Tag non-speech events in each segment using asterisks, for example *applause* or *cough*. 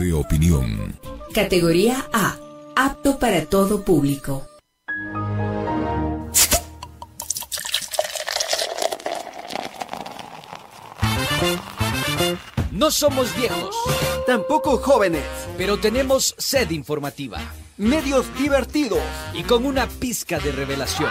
de opinión. Categoría A. Apto para todo público. No somos viejos, Tampoco jóvenes. pero tenemos sed informativa Medios divertidos. y con una pizca de revelación.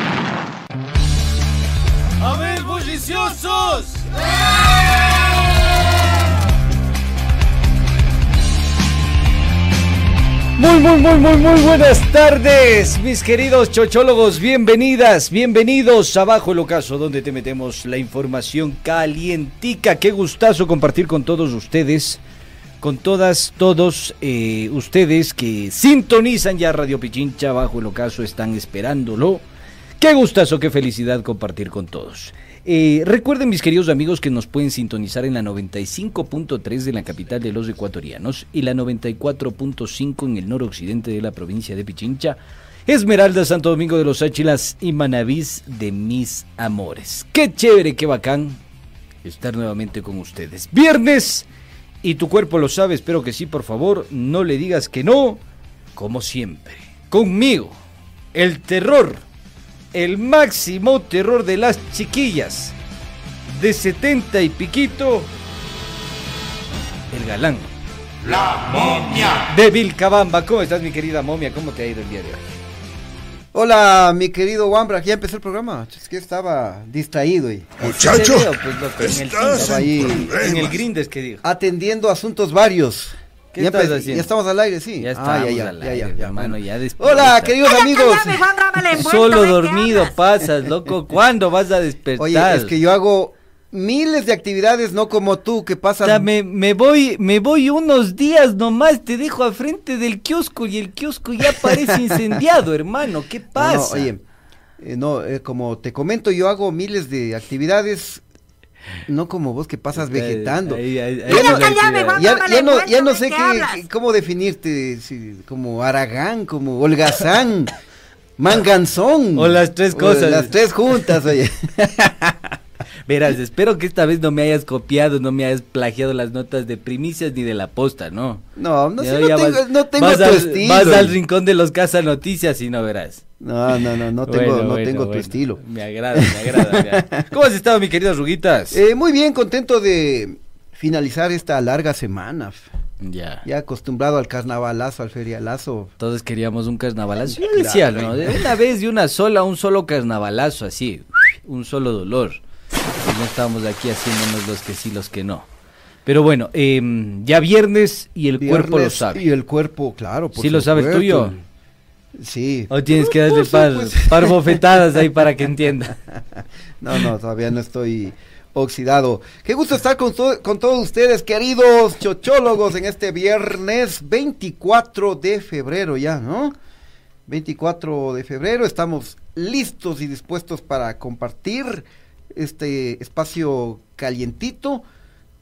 ¡A ver, bulliciosos! Muy, muy, muy, muy, muy buenas tardes, mis queridos chochólogos. Bienvenidas, bienvenidos a Bajo el Ocaso, donde te metemos la información calientica. Qué gustazo compartir con todos ustedes, con todas, todos eh, ustedes que sintonizan ya Radio Pichincha. Bajo el Ocaso están esperándolo. Qué gustazo, qué felicidad compartir con todos. Eh, recuerden, mis queridos amigos, que nos pueden sintonizar en la 95.3 de la capital de los ecuatorianos y la 94.5 en el noroccidente de la provincia de Pichincha, Esmeralda, Santo Domingo de los Áchilas y Manavís de mis amores. Qué chévere, qué bacán estar nuevamente con ustedes. Viernes y tu cuerpo lo sabe, espero que sí, por favor, no le digas que no, como siempre. Conmigo, el terror el máximo terror de las chiquillas de 70 y piquito, el galán. La momia. De Vilcabamba. ¿Cómo estás, mi querida momia? ¿Cómo te ha ido el día de hoy? Hola, mi querido Wambra, ya empezó el programa. Es que estaba distraído y Muchacho, pues, loco, en el estás estaba ahí en En el grindes que digo. atendiendo asuntos varios. ¿Qué ya, estás empe- haciendo? ya estamos al aire, sí. Ya Ah, estamos ya, ya, al aire, ya, ya, hermano, ya. Hola, queridos amigos. Solo dormido pasas, loco. *laughs* ¿Cuándo vas a despertar? Oye, es que yo hago miles de actividades, no como tú, que O pasan. sea, me, me voy, me voy unos días nomás, te dejo al frente del kiosco y el kiosco ya parece *laughs* incendiado, hermano. ¿Qué No, no, pasa? oye, eh, no, eh, como te comento, yo hago miles de actividades, no como vos que pasas vegetando. Ahí- ahí- ahí Ya no. Ya, ya no, ya no sé qué, cómo definirte, si- como Aragán, como Holgazán, *laughs* Manganzón. O las tres O cosas. las tres juntas, oye. *laughs* Verás, espero que esta vez no me hayas copiado, no me hayas plagiado las notas de primicias ni de la posta, ¿no? No, no, Ya- sé, no ya tengo, no tengo vas tu al, estilo. Vas al rincón de los casa noticias y no verás. No, no, no, no tengo, Bueno, no bueno, tengo tu estilo. Me agrada, me agrada. me agrada. *laughs* ¿Cómo has estado, mi queridas Ruguitas? Eh, muy bien, contento de finalizar esta larga semana. ya. Ya acostumbrado al carnavalazo, al ferialazo. Todos queríamos un carnavalazo. Yo Claro, ¿no? De una vez, de una sola, un solo carnavalazo, así. Un solo dolor. Y no estábamos aquí haciéndonos los que sí, los que no. Pero bueno, em, ya viernes y el cuerpo lo sabe. Y el cuerpo, claro. por ¿Sí lo sabes supuesto. tuyo? Sí. O tienes que Por darle par, supuesto. par *laughs* bofetadas ahí para que entienda. *laughs* No, no, todavía no estoy oxidado. Qué gusto estar con, to- con todos ustedes, queridos chochólogos, en este viernes 24 de febrero ya, ¿no? 24 de febrero, estamos listos y dispuestos para compartir este espacio calientito.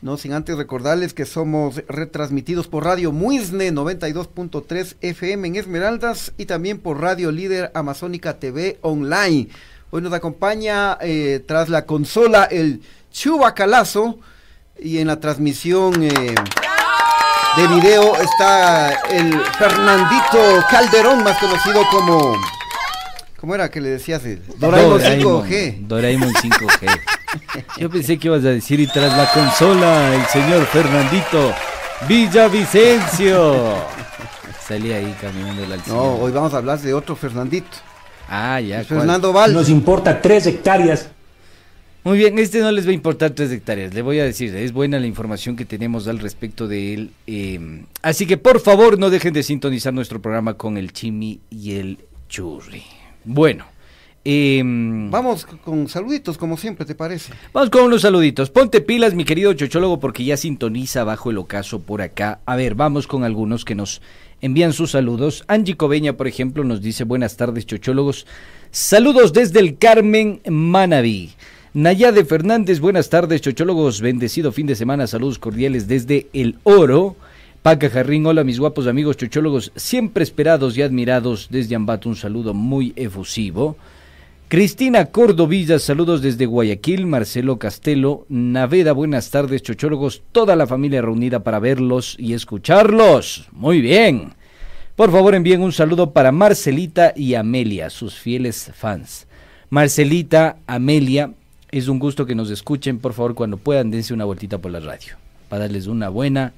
No sin antes recordarles que somos retransmitidos por Radio Muisne 92.3 FM en Esmeraldas y también por Radio Líder Amazónica TV Online. Hoy nos acompaña eh, tras la consola el Chubacalazo y en la transmisión eh, de video está el Fernandito Calderón, más conocido como... ¿Cómo era que le decías? El Doraemon 5G. Doraemon 5G. *laughs* Yo pensé que ibas a decir y tras la consola el señor Fernandito Villavicencio. Salía ahí caminando al No, hoy vamos a hablar de otro Fernandito. Ah, ya. el ¿cuál? Fernando Val. Nos importa tres hectáreas. Muy bien, este no les va a importar tres hectáreas, le voy a decir, es buena la información que tenemos al respecto de él. eh, así que por favor no dejen de sintonizar nuestro programa con el Chimi y el Churri. Bueno, Em, Vamos con saluditos, como siempre, ¿te parece? Vamos con unos saluditos. Ponte pilas, mi querido chochólogo, porque ya sintoniza bajo el ocaso por acá. A ver, vamos con algunos que nos envían sus saludos. Angie Cobeña, por ejemplo, nos dice buenas tardes, chochólogos. Saludos desde el Carmen Manaví. Nayade Fernández, buenas tardes, chochólogos. Bendecido fin de semana. Saludos cordiales desde El Oro. Paca Jarrín, hola mis guapos amigos chochólogos, siempre esperados y admirados desde Ambato. Un saludo muy efusivo. Cristina Cordovilla, saludos desde Guayaquil, Marcelo Castelo, Naveda, buenas tardes, chochólogos, toda la familia reunida para verlos y escucharlos. Muy bien. Por favor, envíen un saludo para Marcelita y Amelia, sus fieles fans. Marcelita, Amelia, es un gusto que nos escuchen. Por favor, cuando puedan, dense una vueltita por la radio para darles una buena,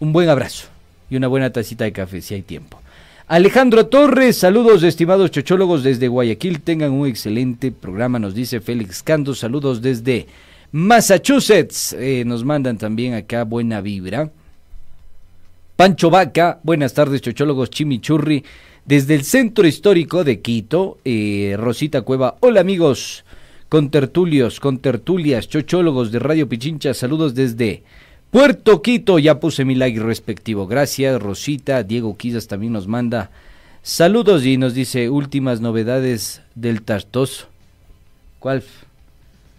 un buen abrazo y una buena tacita de café si hay tiempo. Alejandro Torres, saludos estimados chochólogos desde Guayaquil, tengan un excelente programa, nos dice Félix Cando, saludos desde Massachusetts, eh, nos mandan también acá buena vibra. Pancho Vaca, buenas tardes chochólogos Chimichurri, desde el centro histórico de Quito, eh, Rosita Cueva, hola amigos, con tertulios, con tertulias, chochólogos de Radio Pichincha, saludos desde Puerto Quito, ya puse mi like respectivo. Gracias, Rosita. Diego Quizas también nos manda saludos y nos dice últimas novedades del tartoso. ¿Cuál?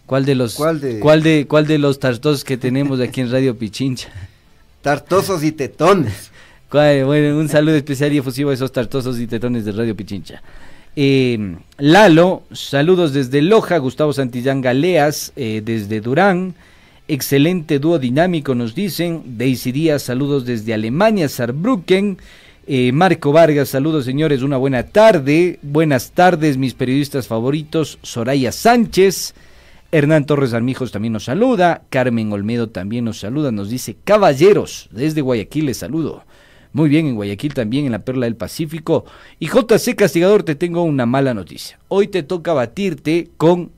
¿Cuál de los ¿Cuál de- cuál de cuál de los tartosos que tenemos aquí en Radio Pichincha? *laughs* Tartosos y tetones. *laughs* Bueno, un saludo especial y efusivo a esos tartosos y tetones de Radio Pichincha. Eh, Lalo, saludos desde Loja, Gustavo Santillán Galeas, eh, desde Durán. Excelente dúo dinámico, nos dicen. Daisy Díaz, saludos desde Alemania, Saarbrücken. Eh, Marco Vargas, saludos señores, una buena tarde. Buenas tardes, mis periodistas favoritos. Soraya Sánchez. Hernán Torres Armijos también nos saluda. Carmen Olmedo también nos saluda. Nos dice, caballeros, desde Guayaquil les saludo. Muy bien, en Guayaquil también, en la Perla del Pacífico. Y JC Castigador, te tengo una mala noticia. Hoy te toca batirte con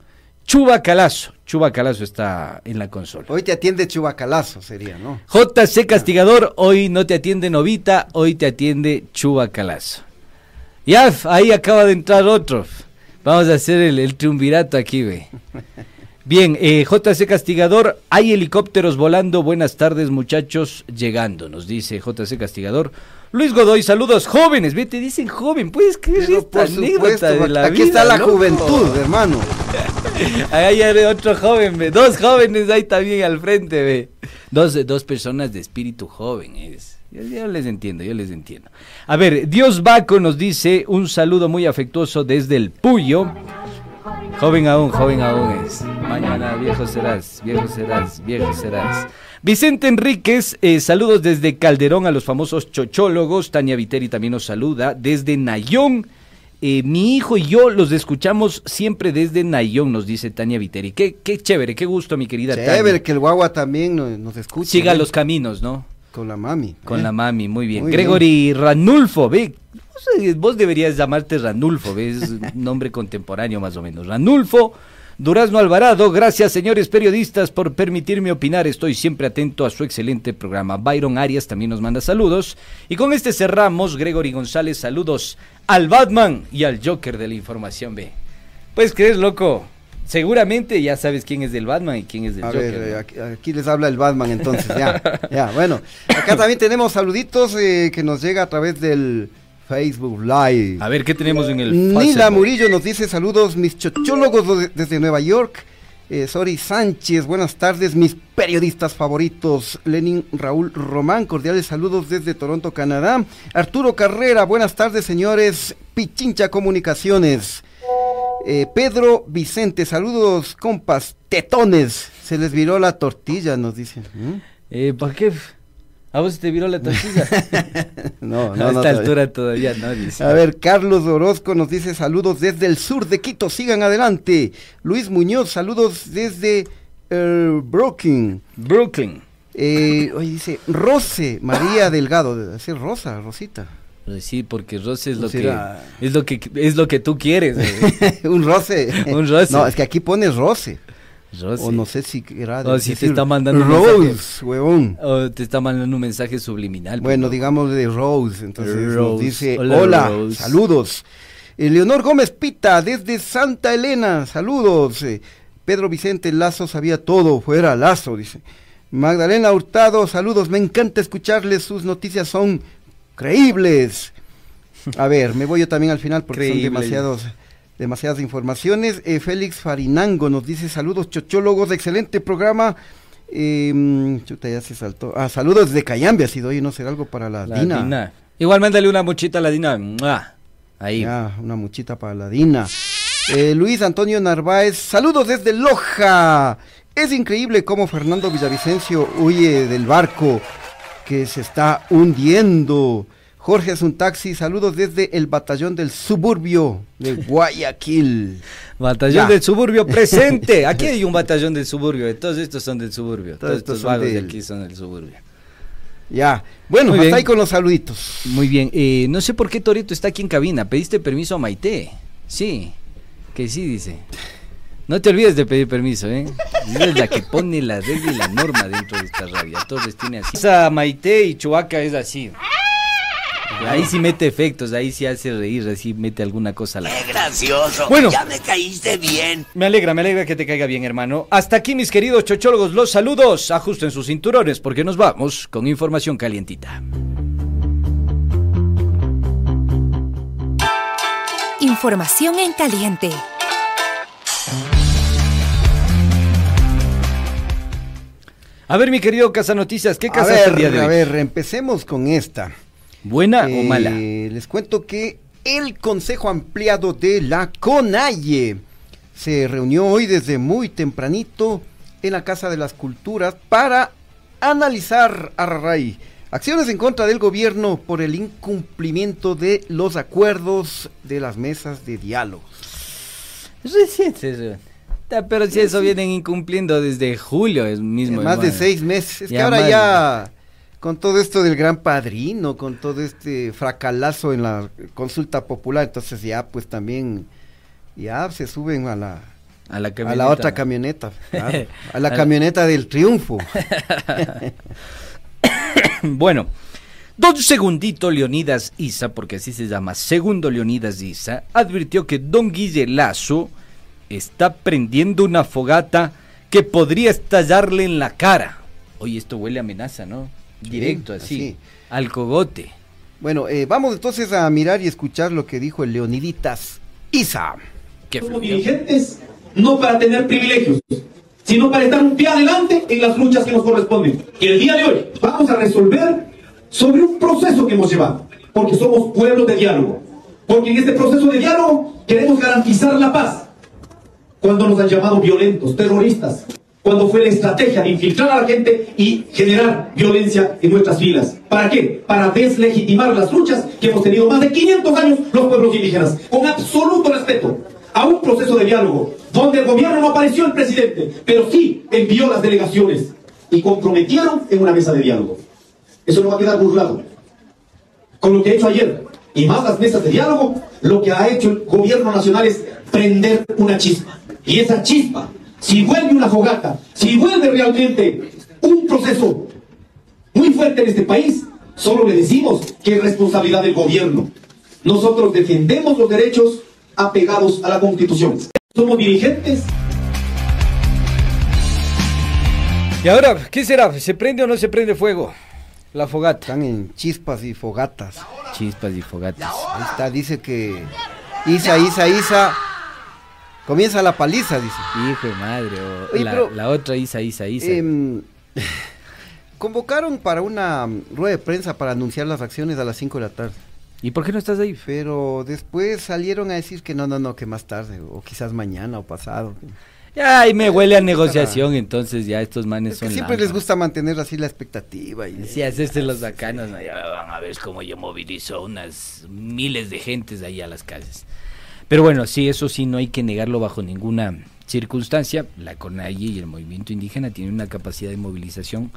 Chuba Calazo. Chuba Calazo está en la consola. Hoy te atiende Chubacalazo, sería, ¿no? JC Castigador, hoy no te atiende Novita, hoy te atiende Chuba Calazo. Ya, ahí acaba de entrar otro. Vamos a hacer el, el triunvirato aquí, ve. Bien, eh, JC Castigador, hay helicópteros volando. Buenas tardes, muchachos, llegando, nos dice JC Castigador. Luis Godoy, saludos jóvenes, ve, te dicen joven, puedes creer Pero esta supuesto, de la aquí vida, está la loco? juventud, *laughs* hermano. Ahí hay otro joven, ve. Dos jóvenes ahí también al frente, ve. Dos, dos personas de espíritu joven. Es. Yo, yo les entiendo, yo les entiendo. A ver, Dios Baco nos dice un saludo muy afectuoso desde el Puyo. Joven aún, joven aún es. Mañana viejo serás, viejo serás, viejo serás. Vicente Enríquez, eh, saludos desde Calderón a los famosos chochólogos. Tania Viteri también nos saluda desde Nayón. Eh, mi hijo y yo los escuchamos siempre desde Nayón, nos dice Tania Viteri. Qué, qué chévere, qué gusto, mi querida Chévere, Tania. que el guagua también nos, nos escucha. Siga ¿eh? los caminos, ¿no? Con la mami. Con ¿eh? la mami, muy bien. Muy Gregory Ranulfo, ve. vos, Vos deberías llamarte Ranulfo, ve, es un nombre *laughs* contemporáneo más o menos. Ranulfo Durazno Alvarado, gracias señores periodistas por permitirme opinar. Estoy siempre atento a su excelente programa. Byron Arias también nos manda saludos. Y con este cerramos. Gregory González, saludos al Batman y al Joker de la información, ve. Pues crees, loco. Seguramente ya sabes quién es del Batman y quién es del A Joker. ver, ¿no? aquí, aquí les habla el Batman entonces, ya, ya, bueno. Acá también tenemos saluditos eh, que nos llega a través del Facebook Live. A ver, ¿qué tenemos en el Nila Facebook? Murillo nos dice saludos, mis chochólogos de- desde Nueva York. Eh, Sori Sánchez, buenas tardes, mis periodistas favoritos. Lenin Raúl Román, cordiales saludos desde Toronto, Canadá. Arturo Carrera, buenas tardes, señores. Pichincha Comunicaciones. Eh, Pedro Vicente, saludos, compas, tetones. Se les viró la tortilla, nos dicen. ¿Mm? Eh, ¿Para qué? ¿A vos te viró la tortilla? *laughs* No, a no, esta no. todavía. altura todavía no, dice. A ver, Carlos Orozco nos dice saludos desde el sur de Quito, sigan adelante. Luis Muñoz, saludos desde eh, Brooklyn. Brooklyn. Eh, oye, dice Rose María Delgado, debe ser Rosa, Rosita. Pues sí, porque roce es lo será- que es lo que es lo que tú quieres. *laughs* Un roce. *laughs* Un roce. No, es que aquí pone Roce. O no sé si era. O de si te está mandando un Rose, huevón. O te está mandando un mensaje subliminal. Bueno, pues, digamos de Rose, entonces nos Rose. dice, Hola, hola, Rose". saludos. Leonor Gómez Pita, desde Santa Elena, saludos. Eh, Pedro Vicente Lazo sabía todo, fuera Lazo, dice. Magdalena Hurtado, saludos, me encanta escucharles, sus noticias son creíbles. A ver, me voy yo también al final porque Creíble. son demasiados, demasiadas informaciones. Eh, Félix Farinango nos dice saludos chochólogos, excelente programa. Eh, chuta, ya se saltó. Ah, saludos de Cayambe, ha sido hoy, no será algo para la, La Dina. Dina. Igual mándale una mochita a la Dina. ¡Mua! Ahí. Ya, una muchita para la Dina. Eh, Luis Antonio Narváez, saludos desde Loja. Es increíble cómo Fernando Villavicencio huye del barco que se está hundiendo. Jorge es un taxi, saludos desde el batallón del suburbio de *laughs* Guayaquil. Batallón Ya. del suburbio presente. *laughs* Aquí hay un batallón del suburbio. Todos estos son del suburbio. Todos, Todos estos vagos de aquí son del suburbio. Ya, bueno, Muy hasta bien. ahí con los saluditos. Muy bien. eh, no sé por qué Torito está aquí en cabina. ¿Pediste permiso a Maite? Sí. Que sí, dice. No te olvides de pedir permiso, ¿eh? Ella es la que pone la regla y la norma dentro de esta radio. Torres tiene así. Esa Maite y Chuaca es así. Ahí sí mete efectos, ahí sí hace reír, así mete alguna cosa a la... ¡Qué gracioso! Bueno. Ya me caíste bien. Me alegra, me alegra que te caiga bien, hermano. Hasta aquí, mis queridos chochólogos, los saludos. Ajusten sus cinturones porque nos vamos con información calientita. Información en caliente. A ver, mi querido Casa Noticias, ¿qué A casa el día de a hoy? ver, empecemos con esta. ¿Buena o Eh, mala? Les cuento que el Consejo Ampliado de la CONAIE se reunió hoy desde muy tempranito en la Casa de las Culturas para analizar a Raray acciones en contra del gobierno por el incumplimiento de los acuerdos de las mesas de diálogo. Pero si eso vienen incumpliendo desde julio, es mismo. más de seis meses. Es que ahora ya, con todo esto del gran padrino, con todo este fracalazo en la consulta popular, entonces ya pues también, ya se suben a la, A la, a la otra camioneta, claro, *laughs* a la A la- camioneta del triunfo. *laughs* Bueno, don Segundito Leonidas Isa, porque así se llama, Segundo Leonidas Isa, advirtió que don Guille Lazo está prendiendo una fogata que podría estallarle en la cara. Oye, esto huele a amenaza, ¿no? Directo, así, así. al cogote. Bueno, eh, vamos entonces a mirar y escuchar lo que dijo el Leoniditas Isa. Qué Somos dirigentes no para tener privilegios, sino para estar un pie adelante en las luchas que nos corresponden. Y el día de hoy vamos a resolver sobre un proceso que hemos llevado, porque somos pueblo de diálogo, porque en este proceso de diálogo queremos garantizar la paz. Cuando nos han llamado violentos, terroristas, cuando fue la estrategia de infiltrar a la gente y generar violencia en nuestras filas. ¿Para qué? Para deslegitimar las luchas que hemos tenido más de 500 años los pueblos indígenas, con absoluto respeto a un proceso de diálogo, donde el gobierno no apareció el presidente, pero sí envió las delegaciones y comprometieron en una mesa de diálogo. Eso no va a quedar burlado. Con lo que he hecho ayer y más las mesas de diálogo, lo que ha hecho el gobierno nacional es prender una chispa. Y esa chispa, si vuelve una fogata, si vuelve realmente un proceso muy fuerte en este país, solo le decimos que es responsabilidad del gobierno. Nosotros defendemos los derechos apegados a la Constitución. Somos dirigentes Y ahora, ¿qué será? ¿Se prende o no se prende fuego? La fogata. Están en chispas y fogatas. Chispas y fogatas. Ahí está, dice que Isa, Isa, Isa. Comienza la paliza, dice. Hijo de madre. o Oye, la, pero- la otra Isa, Isa, Isa. Em, *laughs* convocaron para una rueda de prensa para anunciar las acciones a las 5 de la tarde. ¿Y por qué no estás ahí? Pero después salieron a decir que no, no, no, que más tarde, o quizás mañana o pasado. Ya, y me huele a negociación, entonces ya estos manes Es que son siempre les gusta mantener así la expectativa. Y, Sí, hacerse los bacanos, ¿no? ya van a ver cómo yo movilizo unas miles de gentes ahí a las calles. Pero bueno, sí, eso sí, no hay que negarlo bajo ninguna circunstancia. La CONAIE y el movimiento indígena tienen una capacidad de movilización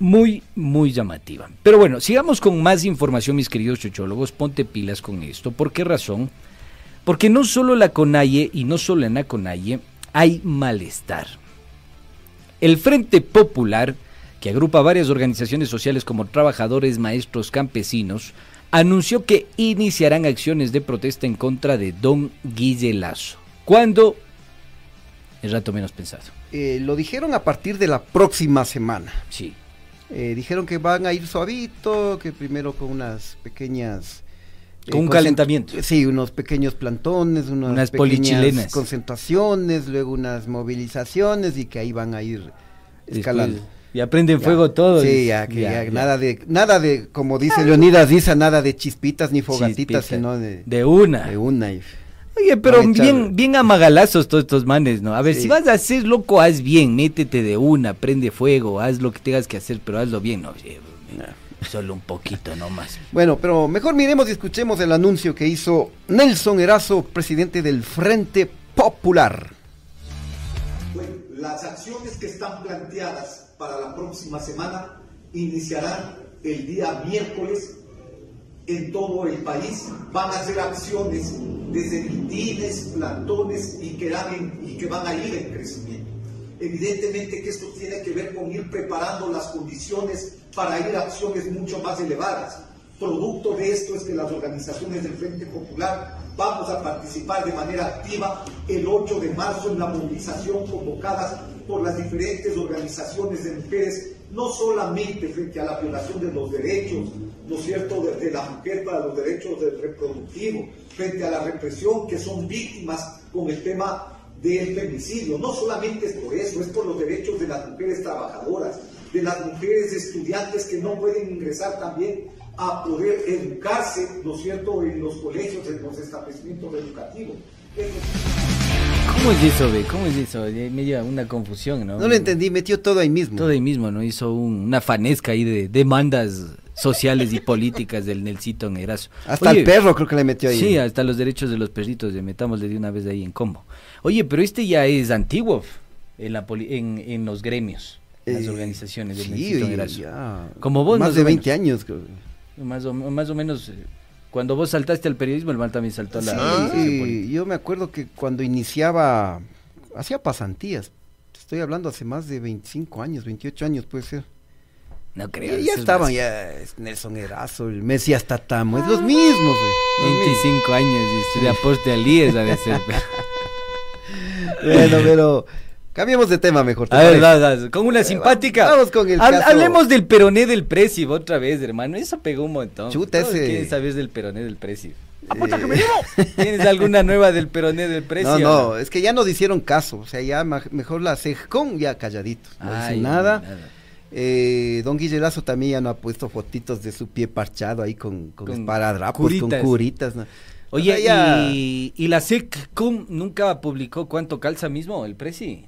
muy, muy llamativa. Pero bueno, sigamos con más información, mis queridos chochólogos. Ponte pilas con esto. ¿Por qué razón? Porque no solo la CONAIE y no solo en la CONAIE hay malestar. El Frente Popular, que agrupa varias organizaciones sociales como trabajadores, maestros, campesinos, anunció que iniciarán acciones de protesta en contra de don Guille Lazo. ¿Cuándo? El rato menos pensado. Eh, lo dijeron a partir de la próxima semana. Sí. Eh, dijeron que van a ir suavito, que primero con unas pequeñas... eh, Con un calentamiento. Sí, unos pequeños plantones, unas, polichilenas. concentraciones, luego unas movilizaciones y que ahí van a ir escalando. Después, y aprenden Ya. fuego todo. Sí, ya, que ya, ya. nada de, nada de, como dice Leonidas, dice nada de chispitas ni fogatitas, Chispita. sino de, De una. de una. y- Oye, pero bien, bien amagalazos todos estos manes, ¿no? A ver, Sí. si vas a hacer loco, haz bien, métete de una, prende fuego, haz lo que tengas que hacer, pero hazlo bien, no, eh, solo un poquito nomás. Bueno, pero mejor miremos y escuchemos el anuncio que hizo Nelson Erazo, presidente del Frente Popular. Bueno, las acciones que están planteadas para la próxima semana iniciarán el día miércoles en todo el país. Van a ser acciones desde mitines, plantones y que, en- y que van a ir en crecimiento. Evidentemente que esto tiene que ver con ir preparando las condiciones para ir a acciones mucho más elevadas. Producto de esto es que las organizaciones del Frente Popular vamos a participar de manera activa el 8 de marzo en la movilización convocadas por las diferentes organizaciones de mujeres, no solamente frente a la violación de los derechos, ¿no es cierto?, de, de la mujer para los derechos del reproductivo, frente a la represión que son víctimas con el tema del femicidio. No solamente es por eso, es por los derechos de las mujeres trabajadoras, de las mujeres estudiantes que no pueden ingresar también a poder educarse, ¿no es cierto?, en los colegios, en los establecimientos educativos. ¿Cómo es eso, ve? ¿Cómo es eso? Eh, Me lleva una confusión, ¿no? No lo entendí, metió todo ahí mismo. Todo ahí mismo, ¿no? Hizo un- una fanesca ahí de demandas sociales y políticas del Nelsito Erazo. Hasta Oye, el perro creo que le metió ahí. Sí, hasta los derechos de los perritos, de metámosle de una vez ahí en combo. Oye, pero este ya es antiguo en, la poli- en, en los gremios, en las Eh, organizaciones del sí, Nelsito oye, Erazo. ya. Como vos, Más más de o 20 menos. años. creo. Más o, más o menos, eh, cuando vos saltaste al periodismo, el mal también saltó a la... Sí, a y yo me acuerdo que cuando iniciaba, hacía pasantías. Estoy hablando hace más de 25 años, 28 años puede ser. No creo. Y ya es estaban, más- ya Nelson Erazo, el Mesías Tatamo, es los mismos, güey. los mismos. 25 años y de aporte al IES de ser. *laughs* Bueno, pero cambiemos de tema mejor. ¿te A ver, con una simpática. vamos con el caso. Hablemos del peroné del Presi otra vez, hermano. Eso pegó un montón. Chuta, ese- quieren saber del peroné del Presi. Eh, *laughs* ¿Tienes alguna nueva del peroné del Presi? No, no, es que ya nos hicieron caso, o sea, ya mejor la CEJCON ya calladito, no Ay, dice nada. nada. Eh, don Guillelazo también ya no ha puesto fotitos de su pie parchado ahí con, con, Con esparadrapos, curitas. con curitas. ¿no? Oye, O sea, ya- y, y la SECCOM nunca publicó cuánto calza mismo el Presi?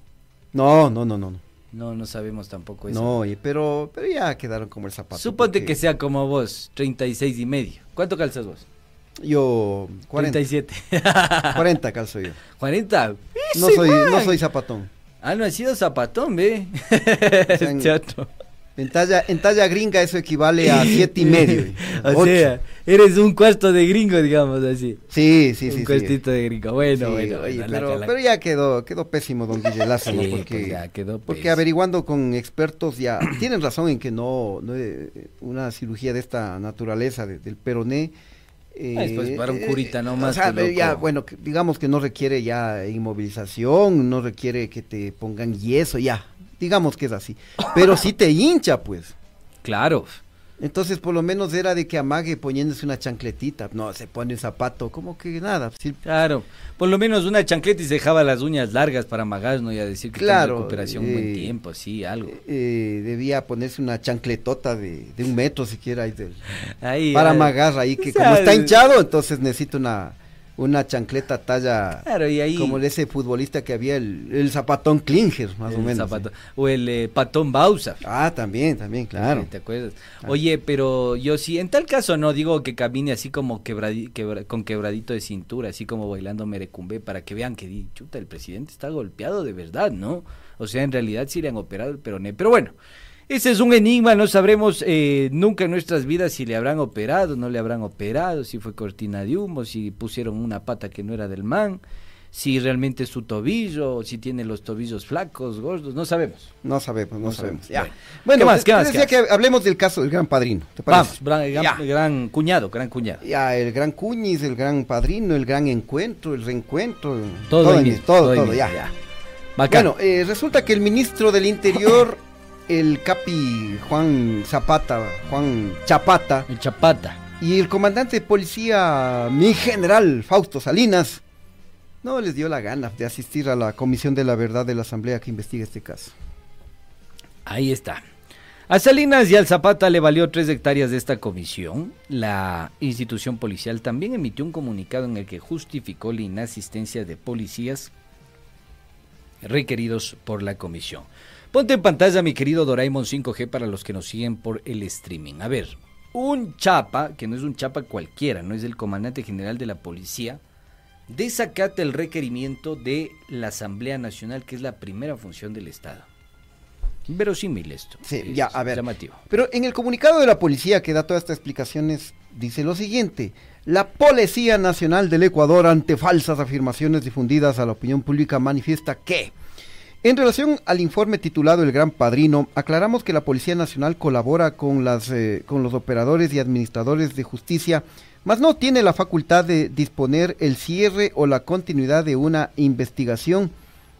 No, no, no, no. No, No, no sabemos tampoco eso. no oye, pero, pero ya quedaron como el zapato. Suponte porque que sea como vos, 36 y medio. ¿Cuánto calzas vos? Yo, 40, 37. 40 calzo yo. 40. No soy, no soy zapatón. Ah, no ha sido zapatón, ve. *laughs* Chato. En talla, en talla gringa eso equivale a *laughs* siete y medio. o ocho. sea, eres un cuarto de gringo, digamos así. Sí, sí, un sí. sí. cuartito de gringo. Bueno, Sí, bueno. oye, bueno, pero, pero ya quedó, quedó pésimo don Guillelazo, *laughs* ¿no? Sí, Porque, pues ya quedó porque averiguando con expertos ya *clears throat* tienen razón en que no, no eh, una cirugía de esta naturaleza de- del peroné. eh, Ah, es pues para un eh, curita nomás, O sea, ya, bueno, que- digamos que no requiere ya inmovilización, no requiere que te pongan yeso, ya. Digamos que es así. Pero sí te hincha, pues. Claro. Entonces, por lo menos era de que amague poniéndose una chancletita. No, se pone un zapato, como que nada. sí, Claro. Por lo menos una chancleta y se dejaba las uñas largas para amagar, ¿no? Y a decir que Claro, recuperación un buen eh, tiempo, sí, algo. eh, debía ponerse una chancletota de, de un metro siquiera ahí del- Ahí, para amagar ahí que como está hinchado entonces necesita una una chancleta talla Claro, y ahí. como ese futbolista que había el, el zapatón Klinger más o menos zapato. ¿sí? O el eh, patón Bausa. ah también también claro Sí, ¿Te acuerdas? Ah. Oye, pero yo sí, en tal caso no digo que camine así como quebradi- quebra- con quebradito de cintura, así como bailando merecumbe, para que vean que, di, chuta, el presidente está golpeado de verdad, ¿no? O sea, en realidad sí le han operado el peroné. Pero bueno, ese es un enigma, no sabremos eh, nunca en nuestras vidas si le habrán operado, no le habrán operado, si fue cortina de humo, si pusieron una pata que no era del man, si realmente es su tobillo, si tiene los tobillos flacos, gordos, no sabemos. No sabemos, no, No sabemos. sabemos. Ya. Bueno. ¿Qué más, qué te más, decía qué que hablemos del caso del gran padrino. ¿te parece? Vamos, gran, gran- Ya. gran cuñado, gran cuñado. Ya, el gran cuñis, el gran padrino, el gran encuentro, el reencuentro. Todo mismo, todo, todo ya. ya. Bacán. Bueno, eh, resulta que el ministro del Interior, el capi Juan Zapata, Juan Chapata, el Chapata, y el comandante de policía, mi general Fausto Salinas, no les dio la gana de asistir a la Comisión de la Verdad de la Asamblea que investiga este caso. Ahí está. A Salinas y al Zapata le valió tres hectáreas de esta comisión. La institución policial también emitió un comunicado en el que justificó la inasistencia de policías requeridos por la comisión. Ponte en pantalla mi querido Doraemon 5G para los que nos siguen por el streaming. A ver, un chapa, que no es un chapa cualquiera, no es el comandante general de la policía, desacata el requerimiento de la Asamblea Nacional, que es la primera función del Estado. Verosímil esto. Sí, Es ya, a ver. Llamativo. Pero en el comunicado de la policía que da todas estas explicaciones, dice lo siguiente. La Policía Nacional del Ecuador, ante falsas afirmaciones difundidas a la opinión pública, manifiesta que, en relación al informe titulado El Gran Padrino, aclaramos que la Policía Nacional colabora con, las, eh, con los operadores y administradores de justicia, mas no tiene la facultad de disponer el cierre o la continuidad de una investigación.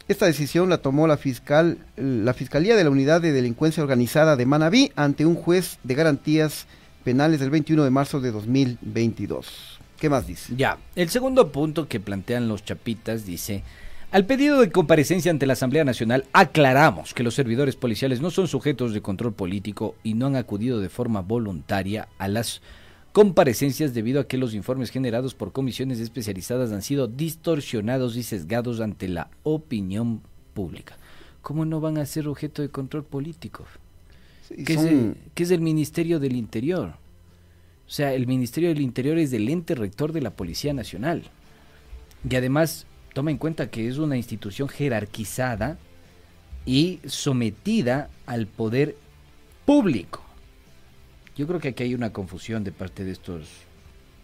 Esta decisión la tomó la fiscal, la Fiscalía de la Unidad de Delincuencia Organizada de Manabí ante un juez de garantías penales el 21 de marzo de 2022. ¿Qué más dice? Ya, el segundo punto que plantean los chapitas dice, al pedido de comparecencia ante la Asamblea Nacional aclaramos que los servidores policiales no son sujetos de control político y no han acudido de forma voluntaria a las comparecencias debido a que los informes generados por comisiones especializadas han sido distorsionados y sesgados ante la opinión pública. ¿Cómo no van a ser objeto de control político? Sí, ¿Qué, es el, qué es el Ministerio del Interior? O sea, el Ministerio del Interior es el ente rector de la Policía Nacional. Y además, toma en cuenta que es una institución jerarquizada y sometida al poder público. Yo creo que aquí hay una confusión de parte de estos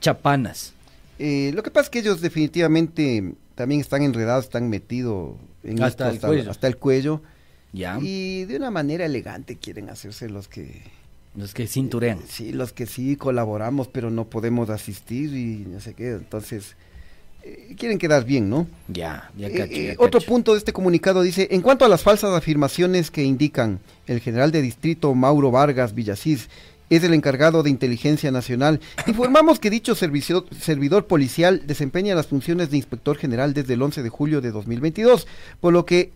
chapanas. Eh, lo que pasa es que ellos definitivamente también están enredados, están metidos en Hasta esto el cuello. hasta el cuello. Ya. Y de una manera elegante quieren hacerse los que... Los que cinturean. Sí, los que sí colaboramos, pero no podemos asistir y no sé qué. Entonces, eh, quieren quedar bien, ¿no? Ya, ya Eh, cacho, eh, ya otro cacho. punto de este comunicado dice, en cuanto a las falsas afirmaciones que indican el general de distrito Mauro Vargas Villasís es el encargado de inteligencia nacional, *laughs* informamos que dicho servicio- servidor policial desempeña las funciones de inspector general desde el 11 de julio de 2022, por lo que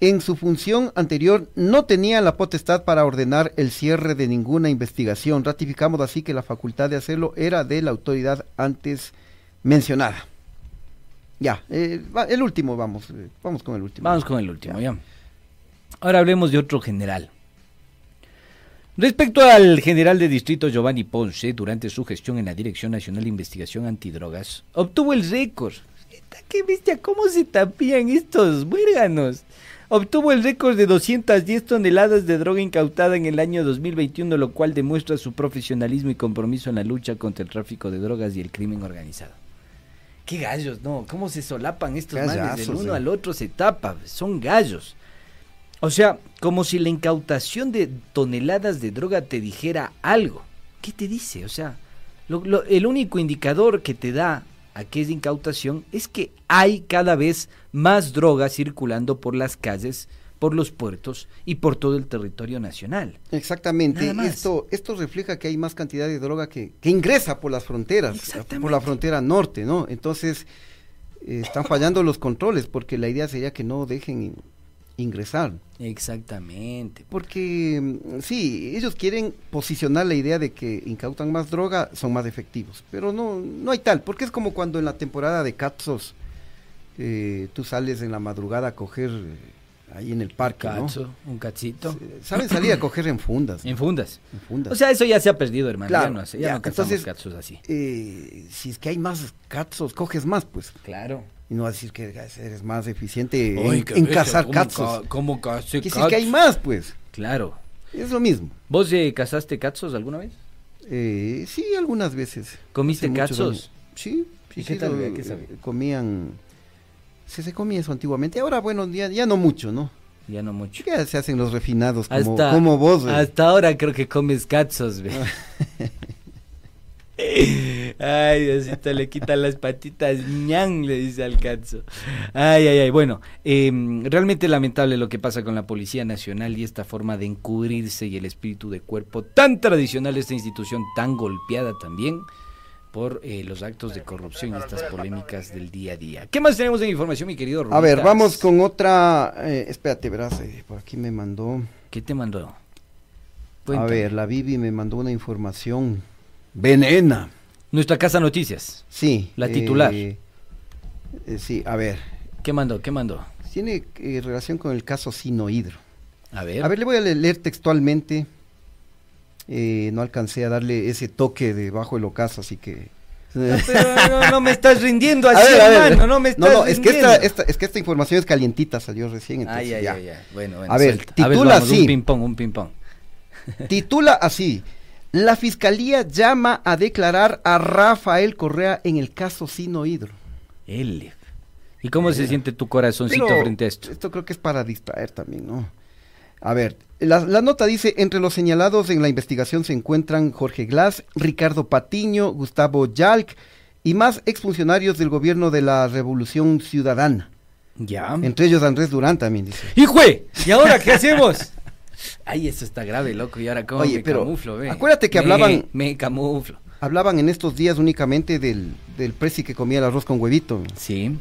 en su función anterior no tenía la potestad para ordenar el cierre de ninguna investigación. Ratificamos así que la facultad de hacerlo era de la autoridad antes mencionada. Ya, eh, el último, vamos, eh, vamos con el último. Vamos con el último, ya. Ahora hablemos de otro general. Respecto al general de distrito Giovanni Ponce, durante su gestión en la Dirección Nacional de Investigación Antidrogas, obtuvo el récord. ¿Qué bestia? ¿Cómo se tapían estos muérganos? Obtuvo el récord de 210 toneladas de droga incautada en el año 2021, lo cual demuestra su profesionalismo y compromiso en la lucha contra el tráfico de drogas y el crimen organizado. Qué gallos, ¿no? ¿Cómo se solapan estos manes? Del uno eh. al otro se tapa, son gallos. O sea, como si la incautación de toneladas de droga te dijera algo. ¿Qué te dice? O sea, lo- lo- el único indicador que te da a qué es incautación es que hay cada vez más droga circulando por las calles, por los puertos y por todo el territorio nacional. Exactamente, esto, esto refleja que hay más cantidad de droga que, que ingresa por las fronteras, por la frontera norte, ¿no? Entonces, eh, están fallando los controles, porque la idea sería que no dejen in- ingresar. Exactamente. Porque mm, sí, ellos quieren posicionar la idea de que incautan más droga, son más efectivos, pero no, no hay tal, porque es como cuando en la temporada de Catsos eh, tú sales en la madrugada a coger ahí en el parque, ¿no? Cacho, un cachito. Saben salir a coger en fundas. ¿no? En fundas. En fundas. O sea, eso ya se ha perdido, hermano. Claro, ya no, ya ya, no cazamos entonces- cachos así. eh, si es que hay más catsos, coges más, pues. Claro. Y no vas a decir que eres más eficiente en, qué en cazar ¿cómo catsos. ca- ¿Cómo cazé Que si es que hay cachos? más, pues. Claro. Es lo mismo. ¿Vos eh, cazaste cachos alguna vez? Eh, sí, algunas veces. ¿Comiste cachos? Sí, sí, ¿Y qué sí, tal, lo- qué sabía? comían Se, se comía eso antiguamente. Ahora, bueno, ya, ya no mucho, ¿no? Ya no mucho. Ya se hacen los refinados como, Hasta, como vos. güey. hasta ahora creo que comes catzos, ve. *laughs* Ay, Diosito, le quitan las patitas, ñan, le dice al cazo. Ay, ay, ay. Bueno, eh, realmente lamentable lo que pasa con la Policía Nacional y esta forma de encubrirse y el espíritu de cuerpo tan tradicional de esta institución, tan golpeada también por eh, los actos de corrupción y estas polémicas del día a día. ¿Qué más tenemos de información, mi querido A ver, Rubitas? vamos con otra. eh, espérate, verás, eh, por aquí me mandó. ¿Qué te mandó? A ver, la Bibi me mandó una información venena. Nuestra Casa Noticias. Sí. La titular. sí, a ver. ¿Qué mandó? ¿Qué mandó? Tiene relación con el caso Sinohidro. A ver. A ver, le voy a le- leer textualmente. Eh, no alcancé a darle ese toque debajo del ocaso, así que. *laughs* Pero no, no me estás rindiendo A así, ver, a ver. hermano, no me estás No, no, es que, esta, esta- es que esta información es calientita, salió recién. Entonces Ay, ay, ya. ay, ay. Bueno, bueno, A ver, suelta. titula vamos, así. Un ping-pong, un ping-pong. *laughs* Titula así. La fiscalía llama a declarar a Rafael Correa en el caso Sino Hidro. L. ¿Y cómo se siente tu corazoncito Pero frente a esto? Esto creo que es para distraer también, ¿no? A ver, la, la nota dice, entre los señalados en la investigación se encuentran Jorge Glass, Ricardo Patiño, Gustavo Yalc y más exfuncionarios del gobierno de la Revolución Ciudadana. Ya. Entre ellos Andrés Durán también dice. ¡Hijue! ¿Y ahora qué *laughs* hacemos? Ay, eso está grave, loco. ¿Y ahora cómo Oye, me pero camuflo, ve? acuérdate que Me- hablaban- *laughs* Me camuflo. Hablaban en estos días únicamente del, del presi que comía el arroz con huevito. Sí.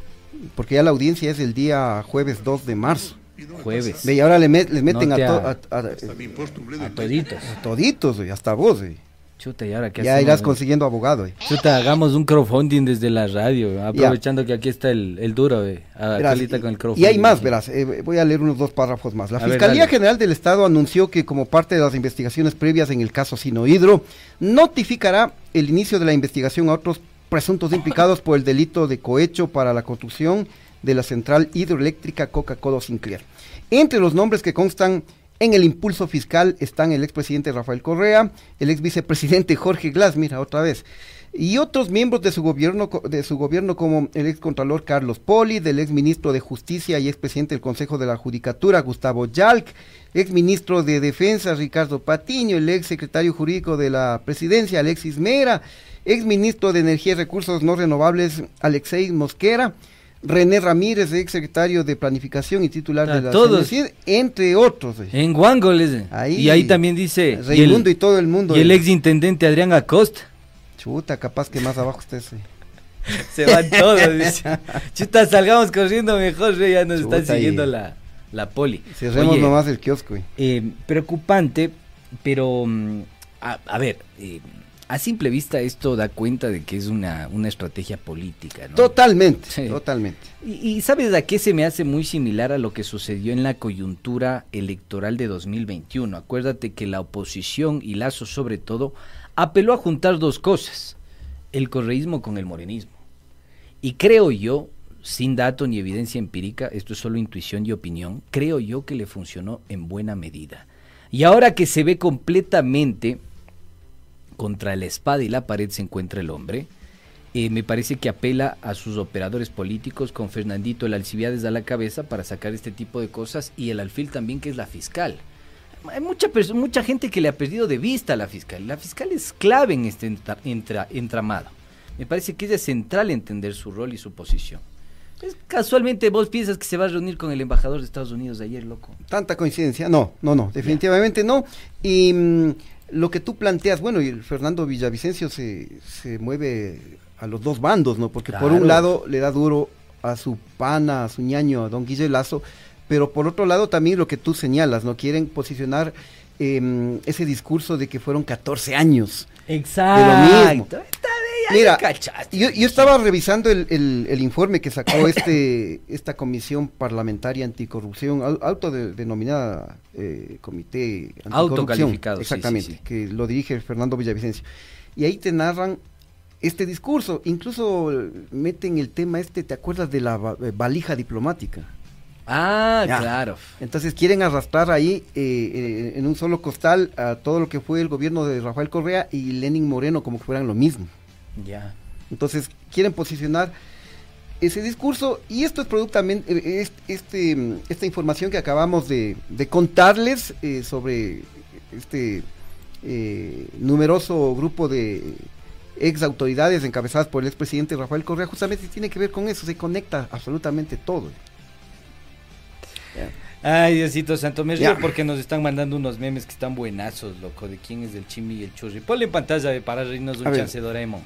Porque ya la audiencia es el día jueves 2 de marzo. Jueves. Ve, y ahora le met- les meten No a, to- a- a- A toditos. a toditos, güey, hasta vos. güey. Chuta, ¿y ahora qué Ya hacemos? irás consiguiendo abogado. güey. Chuta, hagamos un crowdfunding desde la radio, aprovechando que aquí está el, el duro, Verás, Calita con el y, crowdfunding. y hay más, verás, eh, voy a leer unos dos párrafos más. La ver, Fiscalía. General del Estado anunció que como parte de las investigaciones previas en el caso Sinohidro, notificará el inicio de la investigación a otros presuntos implicados por el delito de cohecho para la construcción de la central hidroeléctrica Coca-Cola Sinclair. Entre los nombres que constan en el impulso fiscal están el expresidente Rafael Correa, el ex vicepresidente Jorge Glass, mira otra vez, y otros miembros de su gobierno de su gobierno como el ex contralor Carlos Poli, del ex ministro de Justicia y ex presidente del Consejo de la Judicatura Gustavo Yalc, ex ministro de Defensa Ricardo Patiño, el ex secretario jurídico de la Presidencia Alexis Mera, ex ministro de Energía y Recursos No Renovables Alexei Mosquera, René Ramírez, ex secretario de Planificación y titular de la todos. CNCID, entre otros. En Ahí. y ahí también dice... Raimundo y todo el mundo. Y el ex intendente Adrián Acosta. Chuta, capaz que más abajo güey. *laughs* Se van todos, dice. *laughs* Chuta, salgamos corriendo mejor, ya nos Chuta, están siguiendo y- la, la poli. Cerremos Oye, nomás el kiosco. eh, preocupante, pero mm, a, a ver, eh, a simple vista esto da cuenta de que es una, una estrategia política, ¿no? Totalmente, Sí. totalmente. Y, y ¿sabes a qué se me hace muy similar a lo que sucedió en la coyuntura electoral de 2021? Acuérdate que la oposición y Lazo sobre todo apeló a juntar dos cosas, el correísmo con el morenismo. Y creo yo, sin dato ni evidencia empírica, esto es solo intuición y opinión, creo yo que le funcionó en buena medida. Y ahora que se ve completamente contra la espada y la pared se encuentra el hombre, eh, me parece que apela a sus operadores políticos con Fernandito el Alcibiades a la cabeza para sacar este tipo de cosas y el alfil también que es la fiscal. Hay mucha, mucha gente que le ha perdido de vista a la fiscal. La fiscal es clave en este entra- entra- entramado. Me parece que es central entender su rol y su posición. Casualmente vos piensas que se va a reunir con el embajador de Estados Unidos de ayer, loco. Tanta coincidencia. No, no, no, definitivamente no. Y mm, lo que tú planteas, bueno, y el Fernando Villavicencio se, se mueve a los dos bandos, ¿no? Porque por un lado le da duro a su pana, a su ñaño, a don Guille Lazo, pero por otro lado también lo que tú señalas, ¿no? Quieren posicionar em, ese discurso de que fueron 14 años. Exacto. mismo. Está de- ya Mira, yo, yo estaba revisando el, el- el informe que sacó *coughs* este esta comisión parlamentaria anticorrupción, au- autodenominada eh, comité anticorrupción. Autocalificado, sí, exactamente, sí, sí. que lo dirige Fernando Villavicencio. Y ahí te narran este discurso, incluso meten el tema este, ¿te acuerdas de la eh, valija diplomática? Ah, Ya. claro. Entonces quieren arrastrar ahí eh, eh, en un solo costal a todo lo que fue el gobierno de Rafael Correa y Lenin Moreno como que fueran lo mismo. Ya. Entonces quieren posicionar ese discurso y esto es producto también, eh, es- este, mm, esta información que acabamos de, de contarles eh, sobre este eh, numeroso grupo de ex autoridades encabezadas por el expresidente Rafael Correa, justamente tiene que ver con eso, se conecta absolutamente todo. Ay, Diosito Santo, me río porque nos están mandando unos memes que están buenazos, loco, de quién es el chimi y el churri. Ponle en pantalla eh, para reírnos un A ver. chance, Doraemon.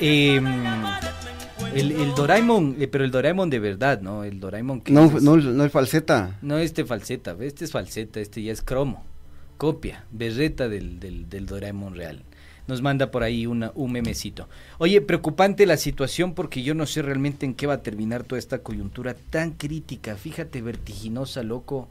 Eh, el, el Doraemon, eh, pero el Doraemon de verdad, ¿no? El Doraemon que No, es- no, no el falseta. No, este falseta, este es falseta, este ya es cromo, copia, berreta del, del, del Doraemon real. Nos manda por ahí una, un memecito. Oye, preocupante la situación porque yo no sé realmente en qué va a terminar toda esta coyuntura tan crítica, fíjate, vertiginosa, loco.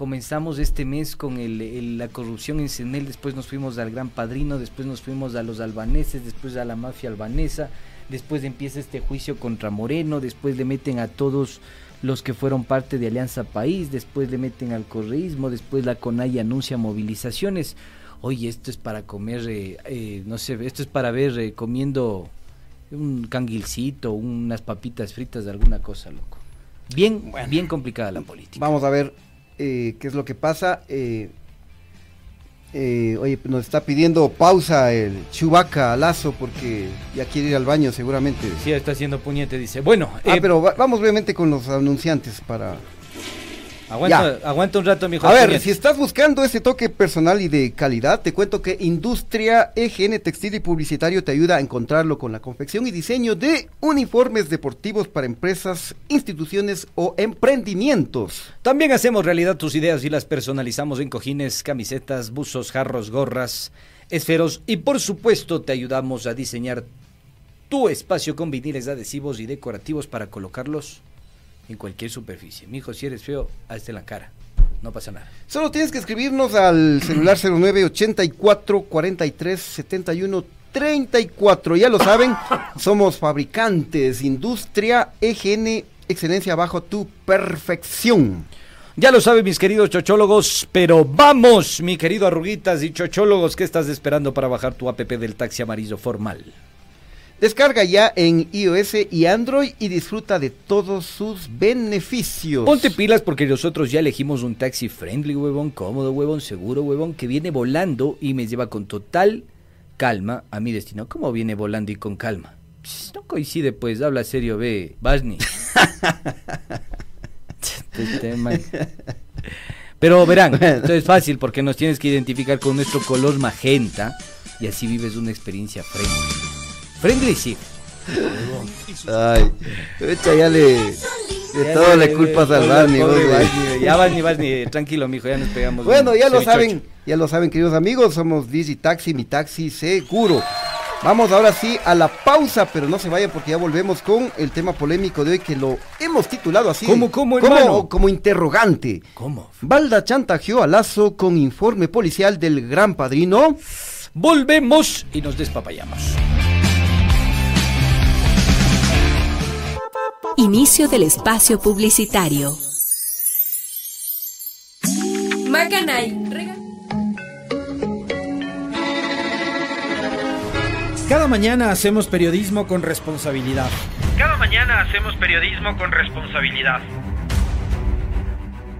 Comenzamos este mes con el, el- la corrupción en Senel, después nos fuimos al Gran Padrino, después nos fuimos a los albaneses, después a la mafia albanesa, después empieza este juicio contra Moreno, después le meten a todos los que fueron parte de Alianza País, después le meten al correísmo, después la CONAI anuncia movilizaciones. Oye, esto es para comer, eh, eh, no sé, esto es para ver eh, comiendo un canguilcito, unas papitas fritas de alguna cosa, loco. Bien, bien complicada la política. Vamos a ver eh, qué es lo que pasa. eh, eh, oye, nos está pidiendo pausa el Chubaca Lazo porque ya quiere ir al baño seguramente. Sí, está haciendo puñete, dice. Bueno, Ah, eh, pero va- vamos brevemente con los anunciantes para... aguanta, aguanta un rato, mijo. A ver, si estás buscando ese toque personal y de calidad, te cuento que Industria EGN Textil y Publicitario te ayuda a encontrarlo con la confección y diseño de uniformes deportivos para empresas, instituciones o emprendimientos. También hacemos realidad tus ideas y las personalizamos en cojines, camisetas, buzos, jarros, gorras, esferos y por supuesto te ayudamos a diseñar tu espacio con viniles adhesivos y decorativos para colocarlos en cualquier superficie. Mijo, si eres feo, hazte la cara. No pasa nada. Solo tienes que escribirnos al celular 09 84 43 71 34. Ya lo saben, *laughs* somos fabricantes, industria EGN, excelencia bajo tu perfección. Ya lo saben mis queridos chochólogos, pero vamos, mi querido arruguitas y chochólogos, ¿qué estás esperando para bajar tu app del taxi amarillo formal? Descarga ya en iOS y Android y disfruta de todos sus beneficios. Ponte pilas porque nosotros ya elegimos un taxi friendly, huevón, cómodo, huevón, seguro, huevón, que viene volando y me lleva con total calma a mi destino. ¿Cómo viene volando y con calma? Pss, no coincide, pues, habla serio, ve, Basni. *laughs* Este. Pero verán, esto es fácil porque nos tienes que identificar con nuestro color magenta y así vives una experiencia friendly. Friendly sí. Ay, echa ya le, de Ya todo le- le culpas al Barney. vos, Ya Barney, Barney, tranquilo, mijo, ya nos pegamos. Bueno, ya lo saben, ya lo saben, queridos amigos, somos Digi Taxi, mi taxi seguro. Vamos ahora sí a la pausa, pero no se vayan porque ya volvemos con el tema polémico de hoy que lo hemos titulado así. ¿Cómo, cómo, como, como interrogante. ¿Cómo? Balda chantajeó a Lazo con informe policial del Gran Padrino. Volvemos y nos despapayamos. Inicio del espacio publicitario. Macanay. Cada mañana hacemos periodismo con responsabilidad. Cada mañana hacemos periodismo con responsabilidad.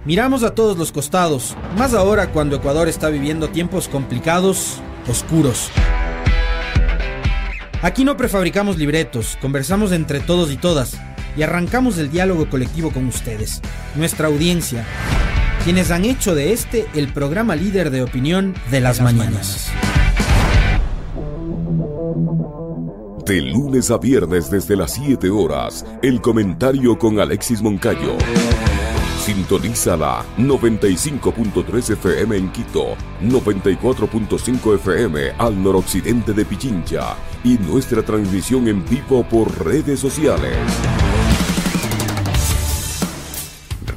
Miramos a todos los costados, más ahora cuando Ecuador está viviendo tiempos complicados, oscuros. Aquí no prefabricamos libretos, conversamos entre todos y todas y arrancamos el diálogo colectivo con ustedes, nuestra audiencia, quienes han hecho de este el programa líder de opinión de las, mañanas. De lunes a viernes desde las 7 horas, el comentario con Alexis Moncayo. Sintoniza la 95.3 FM en Quito, 94.5 FM al noroccidente de Pichincha y nuestra transmisión en vivo por redes sociales.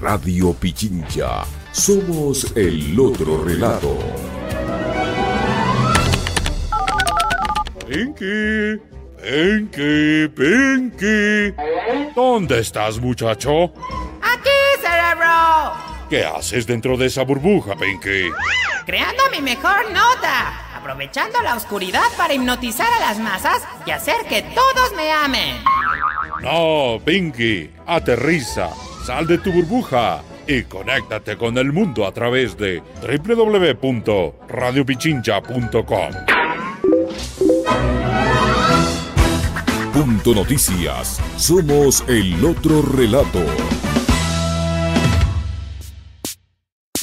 Radio Pichincha, somos el otro relato. Pinky, Pinky, Pinky. ¿Dónde estás, muchacho? ¡Aquí, cerebro! ¿Qué haces dentro de esa burbuja, Pinky? Creando mi mejor nota. Aprovechando la oscuridad para hipnotizar a las masas y hacer que todos me amen. No, Pinky, aterriza, sal de tu burbuja y conéctate con el mundo a través de www.radiopichincha.com. Punto Noticias. Somos el otro relato.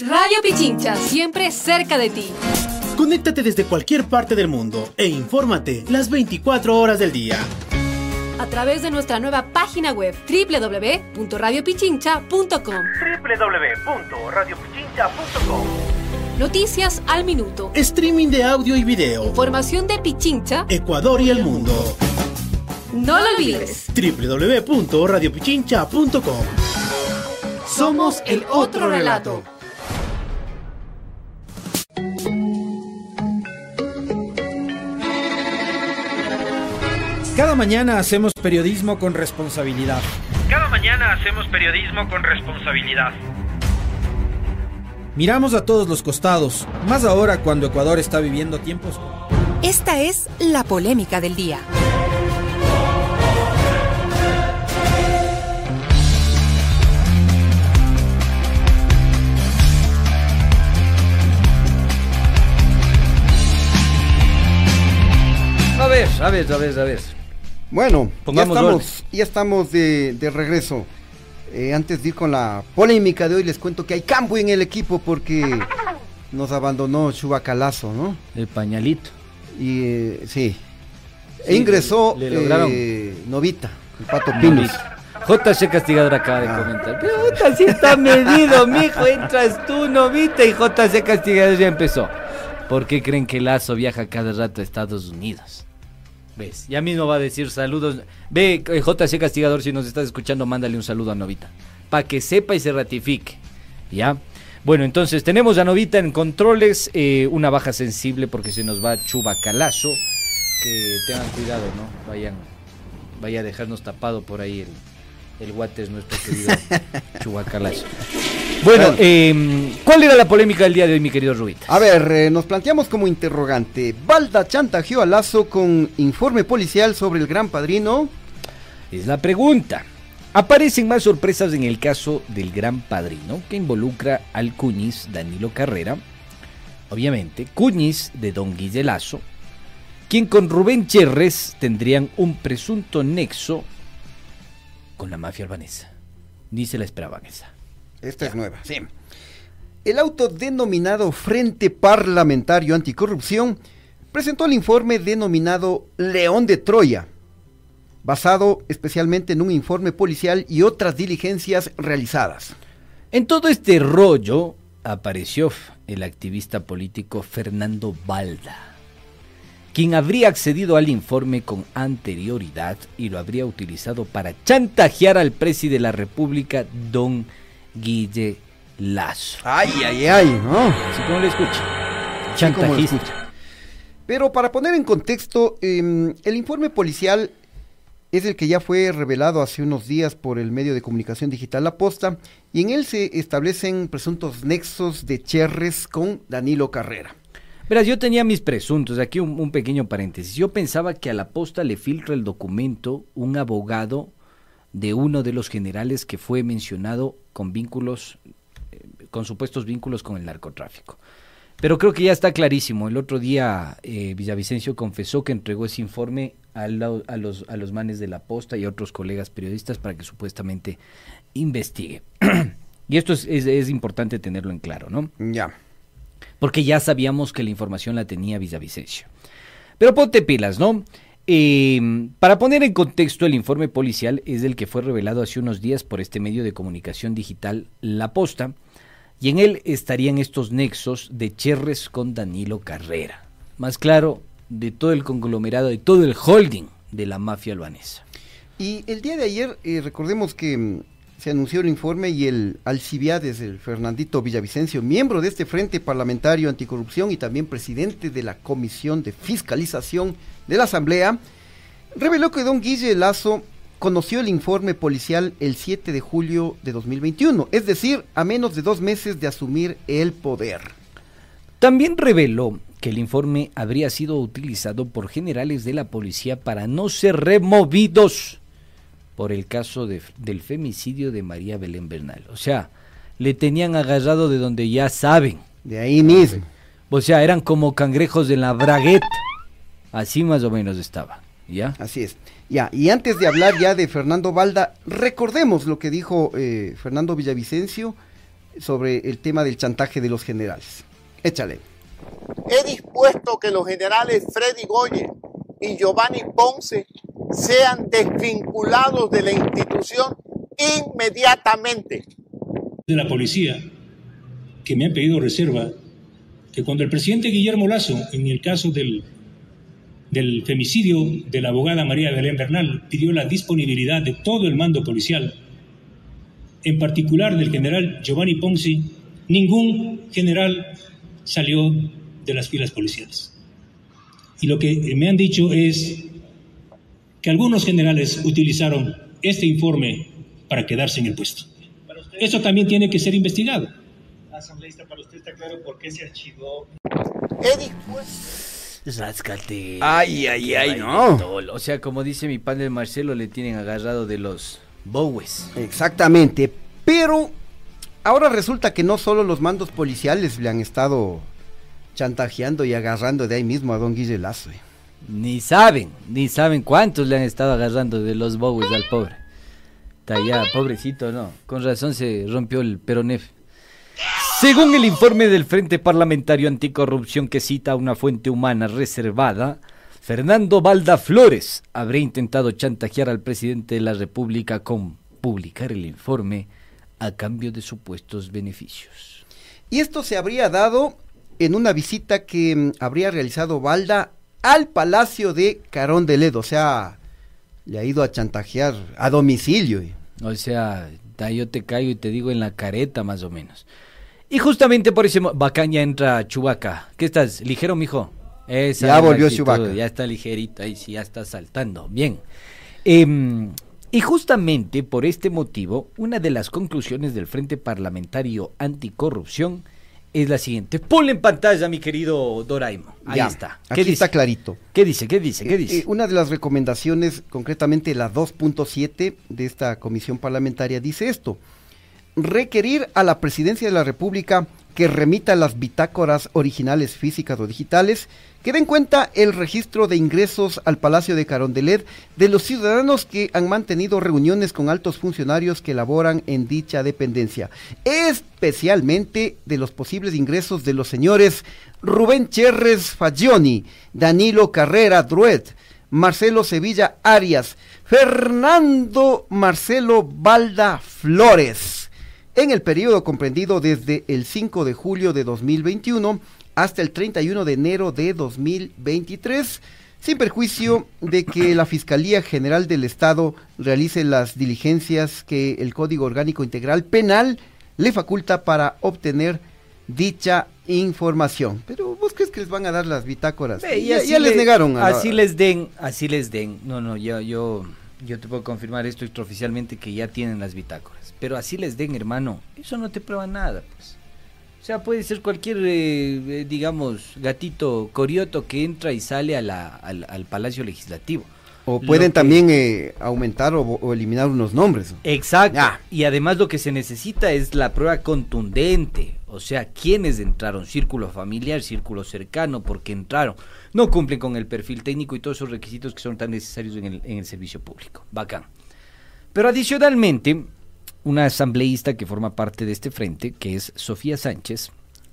Radio Pichincha, siempre cerca de ti. Conéctate desde cualquier parte del mundo e infórmate las 24 horas del día. A través de nuestra nueva página web www.radiopichincha.com. www.radiopichincha.com. Noticias al minuto. Streaming de audio y video. Información de Pichincha, Ecuador y el mundo. no lo olvides. www.radiopichincha.com. Somos el otro relato. Cada mañana hacemos periodismo con responsabilidad. Cada mañana hacemos periodismo con responsabilidad. Miramos a todos los costados, más ahora cuando Ecuador está viviendo tiempos Esta es la polémica del día. A ver, a ver, a ver, a ver. Bueno, ya estamos, ya estamos de, de regreso. Eh, antes de ir con la polémica de hoy, les cuento que hay cambio en el equipo porque nos abandonó Chubacalazo, ¿no? El pañalito. Y eh, sí. Sí, e ingresó le- le lograron. eh, Novita, el Pato Pinos. JC Castigador acaba de comentar. Pero si está medido, mijo. Entras tú, novita, y JC Castigador ya empezó. ¿Por qué creen que Lazo viaja cada rato a Estados Unidos? ¿Ves? Ya mismo va a decir saludos. Ve, eh, JC Castigador, si nos estás escuchando, mándale un saludo a Novita. Para que sepa y se ratifique. ¿Ya? Bueno, entonces tenemos a Novita en controles. eh, una baja sensible porque se nos va Chubacalazo. Que tengan cuidado, ¿no? Vayan, vaya a dejarnos tapado por ahí el, el guate es nuestro querido *laughs* Chubacalazo. Bueno, eh, ¿cuál era la polémica del día de hoy, mi querido Rubita? A ver, eh, nos planteamos como interrogante. Balda chantajeó a Lazo con informe policial sobre el gran padrino. Es la pregunta. Aparecen más sorpresas en el caso del gran padrino que involucra al Cuñiz Danilo Carrera, obviamente Cuñiz de Don Guille Lazo, quien con Rubén Cherres tendrían un presunto nexo con la mafia albanesa. Ni se la esperaban esa. Esta es nueva, sí. El autodenominado Frente Parlamentario Anticorrupción presentó el informe denominado León de Troya, basado especialmente en un informe policial y otras diligencias realizadas. En todo este rollo apareció el activista político Fernando Balda, quien habría accedido al informe con anterioridad y lo habría utilizado para chantajear al presidente de la República, don Guille Lazo. Ay, ay, ay, ¿no? Así como le escucha. Lo Chantajista. escucha. Pero para poner en contexto, em, el informe policial es el que ya fue revelado hace unos días por el medio de comunicación digital La Posta, y en él se establecen presuntos nexos de Cherres con Danilo Carrera. Verás, yo tenía mis presuntos, aquí un, un pequeño paréntesis. Yo pensaba que a la posta le filtra el documento un abogado de uno de los generales que fue mencionado con vínculos, eh, con supuestos vínculos con el narcotráfico. Pero creo que ya está clarísimo. El otro día eh, Villavicencio confesó que entregó ese informe a, la- a los, a los manes de la posta y a otros colegas periodistas para que supuestamente investigue. *clears throat* y esto es, es- es importante tenerlo en claro, ¿no? Ya. Porque ya sabíamos que la información la tenía Villavicencio. Pero ponte pilas, ¿no? Eh, para poner en contexto, el informe policial es el que fue revelado hace unos días por este medio de comunicación digital La Posta, y en él estarían estos nexos de Cherres con Danilo Carrera. Más claro, de todo el conglomerado, de todo el holding de la mafia albanesa. Y el día de ayer, eh, recordemos que mm, se anunció el informe y el Alcibiades, el Fernandito Villavicencio, miembro de este Frente Parlamentario Anticorrupción y también presidente de la Comisión de Fiscalización de la Asamblea, reveló que don Guille Lazo conoció el informe policial el 7 de julio de 2021, es decir, a menos de dos meses de asumir el poder. También reveló que el informe habría sido utilizado por generales de la policía para no ser removidos por el caso de- del femicidio de María Belén Bernal. O sea, le tenían agarrado de donde ya saben. De ahí mismo. O sea, eran como cangrejos de la bragueta. Así más o menos estaba. ¿Ya? Así es. Ya, y antes de hablar ya de Fernando Balda, recordemos lo que dijo eh, Fernando Villavicencio sobre el tema del chantaje de los generales. Échale. He dispuesto que los generales Freddy Goye y Giovanni Ponce sean desvinculados de la institución inmediatamente. de la policía que me han pedido reserva que cuando el presidente Guillermo Lazo, en el caso del, del femicidio de la abogada María Belén Bernal, pidió la disponibilidad de todo el mando policial, en particular del general Giovanni Ponce, ningún general salió de las filas policiales. Y lo que me han dicho es que algunos generales utilizaron este informe para quedarse en el puesto. Eso también tiene que ser investigado. Asambleísta, para usted está claro por qué se archivó. Dispuesto. Ráscate. Ay, ay, ay, no. O sea, como dice mi padre Marcelo, le tienen agarrado de los bowes. Exactamente. Pero ahora resulta que no solo los mandos policiales le han estado chantajeando y agarrando de ahí mismo a don Guille Lazo. Ni saben, ni saben cuántos le han estado agarrando de los bowes al pobre. Está ya, pobrecito, no. Con razón se rompió el peronef. Según el informe del Frente Parlamentario Anticorrupción que cita una fuente humana reservada, Fernando Valda Flores habría intentado chantajear al presidente de la República con publicar el informe a cambio de supuestos beneficios. Y esto se habría dado en una visita que mm, habría realizado Balda al Palacio de Carón de Ledo. O sea, le ha ido a chantajear a domicilio. O sea, da, yo te caigo y te digo en la careta más o menos. Y justamente por ese bacán ya entra Chubaca. ¿Qué estás? ¿Ligero, mijo? Esa Ya volvió actitud, Chewbacca. Ya está ligerito, ahí sí, ya está saltando. Bien. Em, y justamente por este motivo, una de las conclusiones del Frente Parlamentario Anticorrupción es la siguiente. Ponle en pantalla, mi querido Doraimo. Ahí Ya, está. Aquí dice? está clarito. ¿Qué dice? ¿Qué dice? ¿Qué Eh, dice? eh, una de las recomendaciones, concretamente la 2.7 de esta comisión parlamentaria, dice esto. Requerir a la presidencia de la República que remita las bitácoras originales físicas o digitales que den cuenta el registro de ingresos al Palacio de Carondelet de los ciudadanos que han mantenido reuniones con altos funcionarios que laboran en dicha dependencia, especialmente de los posibles ingresos de los señores Rubén Cherres Fagioni, Danilo Carrera Druet, Marcelo Sevilla Arias, Fernando Marcelo Balda Flores, en el periodo comprendido desde el 5 de julio de 2021 hasta el 31 de enero de 2023, sin perjuicio de que la Fiscalía General del Estado realice las diligencias que el Código Orgánico Integral Penal le faculta para obtener dicha información. Pero vos crees que les van a dar las bitácoras? Ve, y ya, les le- negaron. a la- Así les den, así les den. No, no, yo, yo, yo te puedo confirmar esto extraoficialmente que ya tienen las bitácoras. Pero así les den, hermano. Eso no te prueba nada, pues. O sea, puede ser cualquier, eh, eh, digamos, gatito corioto que entra y sale a la- al, al Palacio Legislativo. O pueden que- también eh, aumentar o, o eliminar unos nombres. Exacto. Y además lo que se necesita es la prueba contundente. O sea, quiénes entraron, círculo familiar, círculo cercano, porque entraron. No cumplen con el perfil técnico y todos esos requisitos que son tan necesarios en el, en el servicio público. Bacán. Pero adicionalmente, una asambleísta que forma parte de este frente, que es Sofía Sánchez,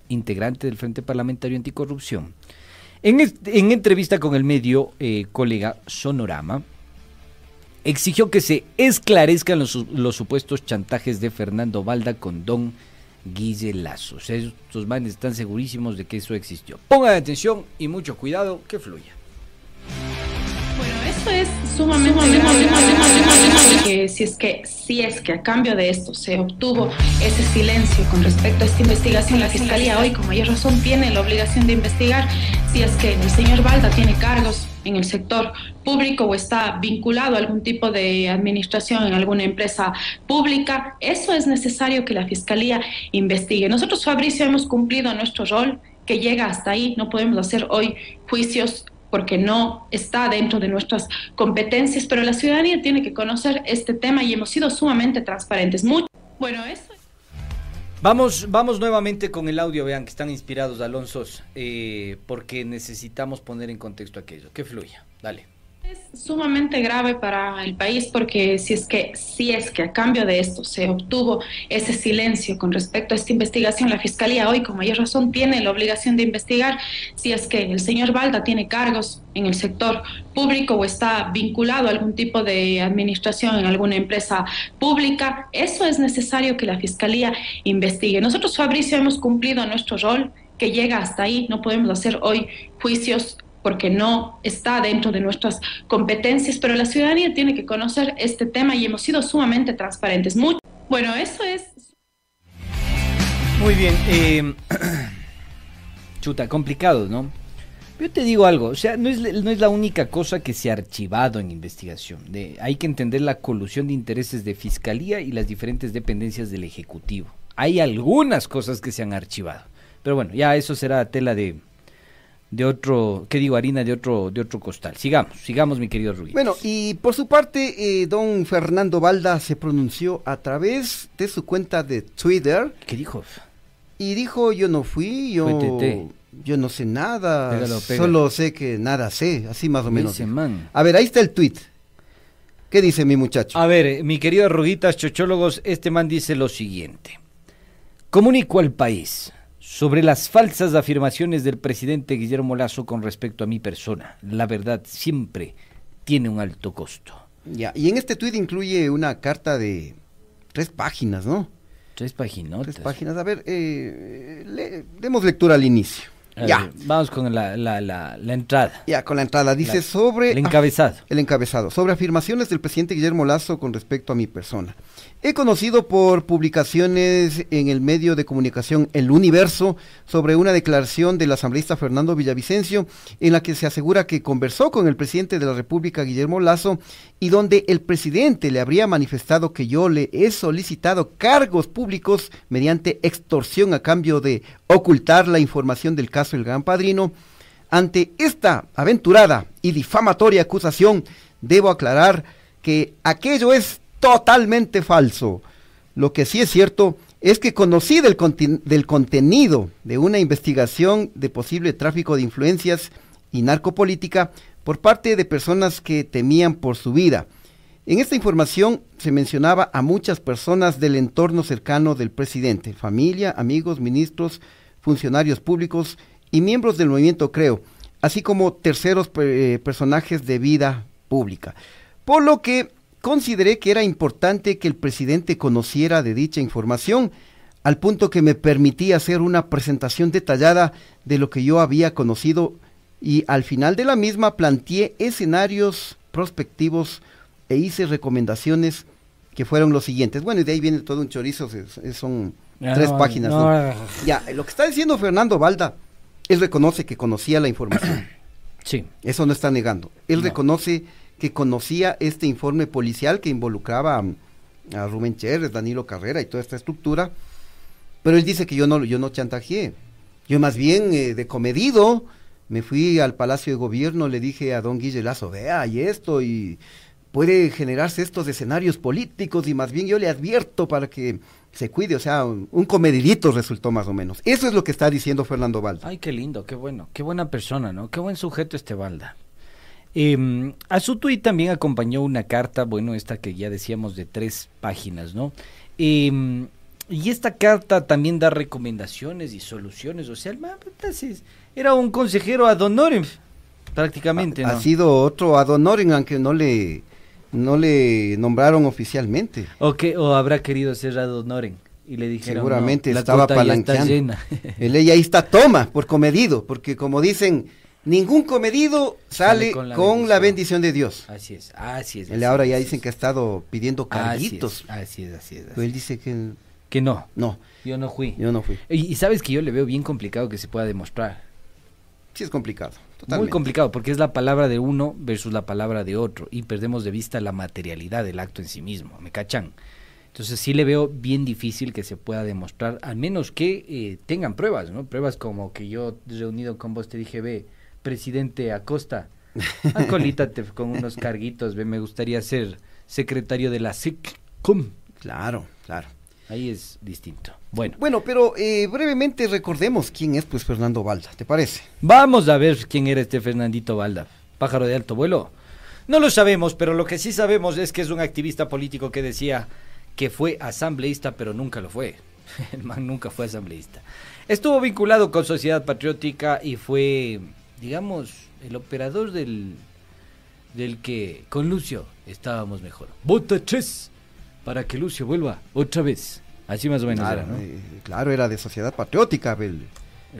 integrante del Frente Parlamentario Anticorrupción, en, en entrevista con el medio eh, colega Sonorama, exigió que se esclarezcan los, los supuestos chantajes de Fernando Valda con Don Guille Lazo. Estos manes están segurísimos de que eso existió. Pongan atención y mucho cuidado que fluya. Esto es sumamente que si es que si es que a cambio de esto se obtuvo ese silencio con respecto a esta investigación, la fiscalía hoy con mayor razón tiene la obligación de investigar si es que el señor Balda tiene cargos en el sector público o está vinculado a algún tipo de administración en alguna empresa pública. Eso es necesario que la fiscalía investigue. Nosotros, Fabricio, hemos cumplido nuestro rol que llega hasta ahí. No podemos hacer hoy juicios porque no está dentro de nuestras competencias, pero la ciudadanía tiene que conocer este tema y hemos sido sumamente transparentes. Muy, bueno, eso Vamos, vamos nuevamente con el audio, vean que están inspirados, Alonsos, eh, porque necesitamos poner en contexto aquello. Que fluya, dale. Es sumamente grave para el país porque si es que si es que a cambio de esto se obtuvo ese silencio con respecto a esta investigación, la fiscalía hoy con mayor razón tiene la obligación de investigar si es que el señor Balda tiene cargos en el sector público o está vinculado a algún tipo de administración en alguna empresa pública. Eso es necesario que la fiscalía investigue. Nosotros, Fabricio, hemos cumplido nuestro rol que llega hasta ahí. No podemos hacer hoy juicios porque no está dentro de nuestras competencias, pero la ciudadanía tiene que conocer este tema y hemos sido sumamente transparentes. Muy, bueno, eso es... Muy bien, eh, *clears throat* chuta, complicado, ¿no? Yo te digo algo, o sea, no es, la única cosa que se ha archivado en investigación. Hay que entender la colusión de intereses de fiscalía y las diferentes dependencias del Ejecutivo. Hay algunas cosas que se han archivado. Pero bueno, ya eso será tela de, de otro, ¿qué digo? Harina de otro, de otro costal. Sigamos, sigamos, mi querido Rubí. Bueno, y por su parte, eh, don Fernando Balda se pronunció a través de su cuenta de Twitter. ¿Qué dijo? Y dijo, yo no fui, yo, yo no sé nada, Pégalo, pégalo. solo sé que nada sé, así más o menos. Man. A ver, ahí está el tweet. ¿Qué dice mi muchacho? A ver, mi querido Arruguitas Chochólogos, este man dice lo siguiente. Comunico al país sobre las falsas afirmaciones del presidente Guillermo Lazo con respecto a mi persona. La verdad siempre tiene un alto costo. Ya, y en este tweet incluye una carta de tres páginas, ¿no? Tres páginas. Tres páginas. A ver, eh, le- demos lectura al inicio. A ya. ver, vamos con la, la, la, la entrada. Ya, con la entrada. Dice sobre... el encabezado. El encabezado. Sobre afirmaciones del presidente Guillermo Lazo con respecto a mi persona. He conocido por publicaciones en el medio de comunicación El Universo sobre una declaración del asambleísta Fernando Villavicencio en la que se asegura que conversó con el presidente de la República Guillermo Lazo y donde el presidente le habría manifestado que yo le he solicitado cargos públicos mediante extorsión a cambio de ocultar la información del caso El Gran Padrino. Ante esta aventurada y difamatoria acusación, debo aclarar que aquello es totalmente falso. Lo que sí es cierto es que conocí del, conten- del contenido de una investigación de posible tráfico de influencias y narcopolítica por parte de personas que temían por su vida. En esta información se mencionaba a muchas personas del entorno cercano del presidente, familia, amigos, ministros, funcionarios públicos y miembros del movimiento Creo, así como terceros eh, personajes de vida pública. Por lo que consideré que era importante que el presidente conociera de dicha información, al punto que me permitía hacer una presentación detallada de lo que yo había conocido y al final de la misma planteé escenarios prospectivos e hice recomendaciones que fueron los siguientes. Bueno, y de ahí viene todo un chorizo, son Ya, tres no, páginas. no, ¿no? no. Ya, lo que está diciendo Fernando Balda, él reconoce que conocía la información. Sí. Eso no está negando. Él reconoce que conocía este informe policial que involucraba a, a Rubén Chérez, Danilo Carrera y toda esta estructura, pero él dice que yo no, yo no chantajeé. Yo más bien eh, de comedido me fui al Palacio de Gobierno, le dije a don Guille Lazo, vea, y esto, y puede generarse estos escenarios políticos, y más bien yo le advierto para que se cuide, o sea, un, comedidito resultó más o menos. Eso es lo que está diciendo Fernando Valda. Ay, qué lindo, qué bueno, qué buena persona, ¿no? Qué buen sujeto este Balda. Eh, a su tuit también acompañó una carta, bueno, esta que ya decíamos de tres páginas, ¿no? Eh, y esta carta también da recomendaciones y soluciones, o sea, el man, era un consejero ad honorem, prácticamente, ¿no? Ha sido otro ad honorem, aunque no le, no le nombraron oficialmente. O, que, o habrá querido ser ad honorem y le dijeron, Seguramente "No, la estaba ya está palanqueando. llena". El ahí está, toma, por comedido, porque como dicen, ningún comedido sale, Sale con con, la la, bendición. de Dios. Así es, así es. Así ahora es, ya dicen es. que ha estado pidiendo es, carguitos. Así es, así es. así Pero él dice que, Que no. no, Yo no fui. yo no fui. Y, y sabes que yo le veo bien complicado que se pueda demostrar. Sí es complicado, Muy totalmente. complicado, porque es la palabra de uno versus la palabra de otro. Y perdemos de vista la materialidad del acto en sí mismo. ¿Me cachan? Entonces sí le veo bien difícil que se pueda demostrar, al menos que eh, tengan pruebas, ¿no? Pruebas como que yo reunido con vos te dije, ve, presidente Acosta, *laughs* acolítate con unos carguitos, ve, me gustaría ser secretario de la SICCOM. Claro, claro. Ahí es distinto. Bueno. Bueno, pero eh, brevemente recordemos quién es pues Fernando Balda, ¿te parece? Vamos a ver quién era este Fernandito Balda, pájaro de alto vuelo. No lo sabemos, pero lo que sí sabemos es que es un activista político que decía que fue asambleísta, pero nunca lo fue. *laughs* El man nunca fue asambleísta. Estuvo vinculado con Sociedad Patriótica y fue, digamos, el operador del, del que con Lucio estábamos mejor. Vota tres para que Lucio vuelva otra vez. Así más o menos Claro, era, ¿no? eh, claro, era de Sociedad Patriótica, el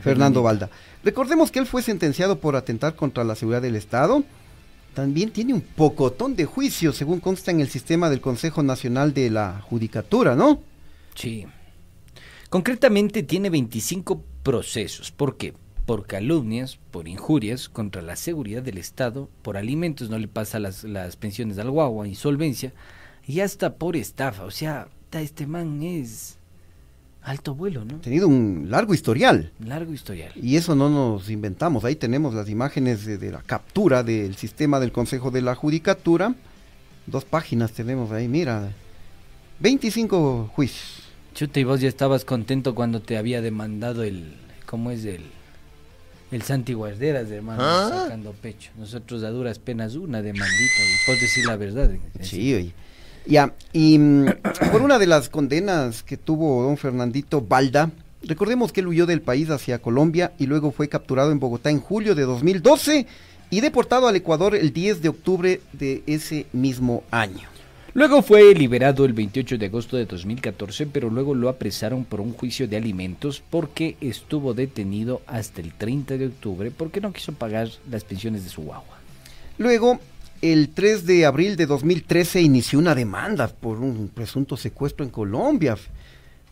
Fernando Balda. Recordemos que él fue sentenciado por atentar contra la seguridad del Estado. También tiene un pocotón de juicios, según consta en el sistema del Consejo Nacional de la Judicatura, ¿no? Sí. Concretamente tiene 25 procesos. ¿Por qué? Por calumnias, por injurias contra la seguridad del Estado, por alimentos, no le pasa las, las pensiones al guagua, insolvencia, y hasta por estafa. O sea, este man es alto vuelo, ¿no? Ha tenido un largo historial. Largo historial. Y eso no nos inventamos. Ahí tenemos las imágenes de, de la captura del sistema del Consejo de la Judicatura. Dos páginas tenemos ahí, mira. 25 juicios. Chuta, y vos ya estabas contento cuando te había demandado el. ¿Cómo es el.? El Santi Guarderas, hermano, ¿Ah? sacando pecho. Nosotros a duras penas una demandita, y puedes decir la verdad. Sí, oye. Ya, y mm, *coughs* por una de las condenas que tuvo don Fernandito Balda, recordemos que él huyó del país hacia Colombia y luego fue capturado en Bogotá en julio de 2012 y deportado al Ecuador el 10 de octubre de ese mismo año. Luego fue liberado el 28 de agosto de 2014, pero luego lo apresaron por un juicio de alimentos porque estuvo detenido hasta el 30 de octubre porque no quiso pagar las pensiones de su guagua. Luego, el 3 de abril de 2013 inició una demanda por un presunto secuestro en Colombia.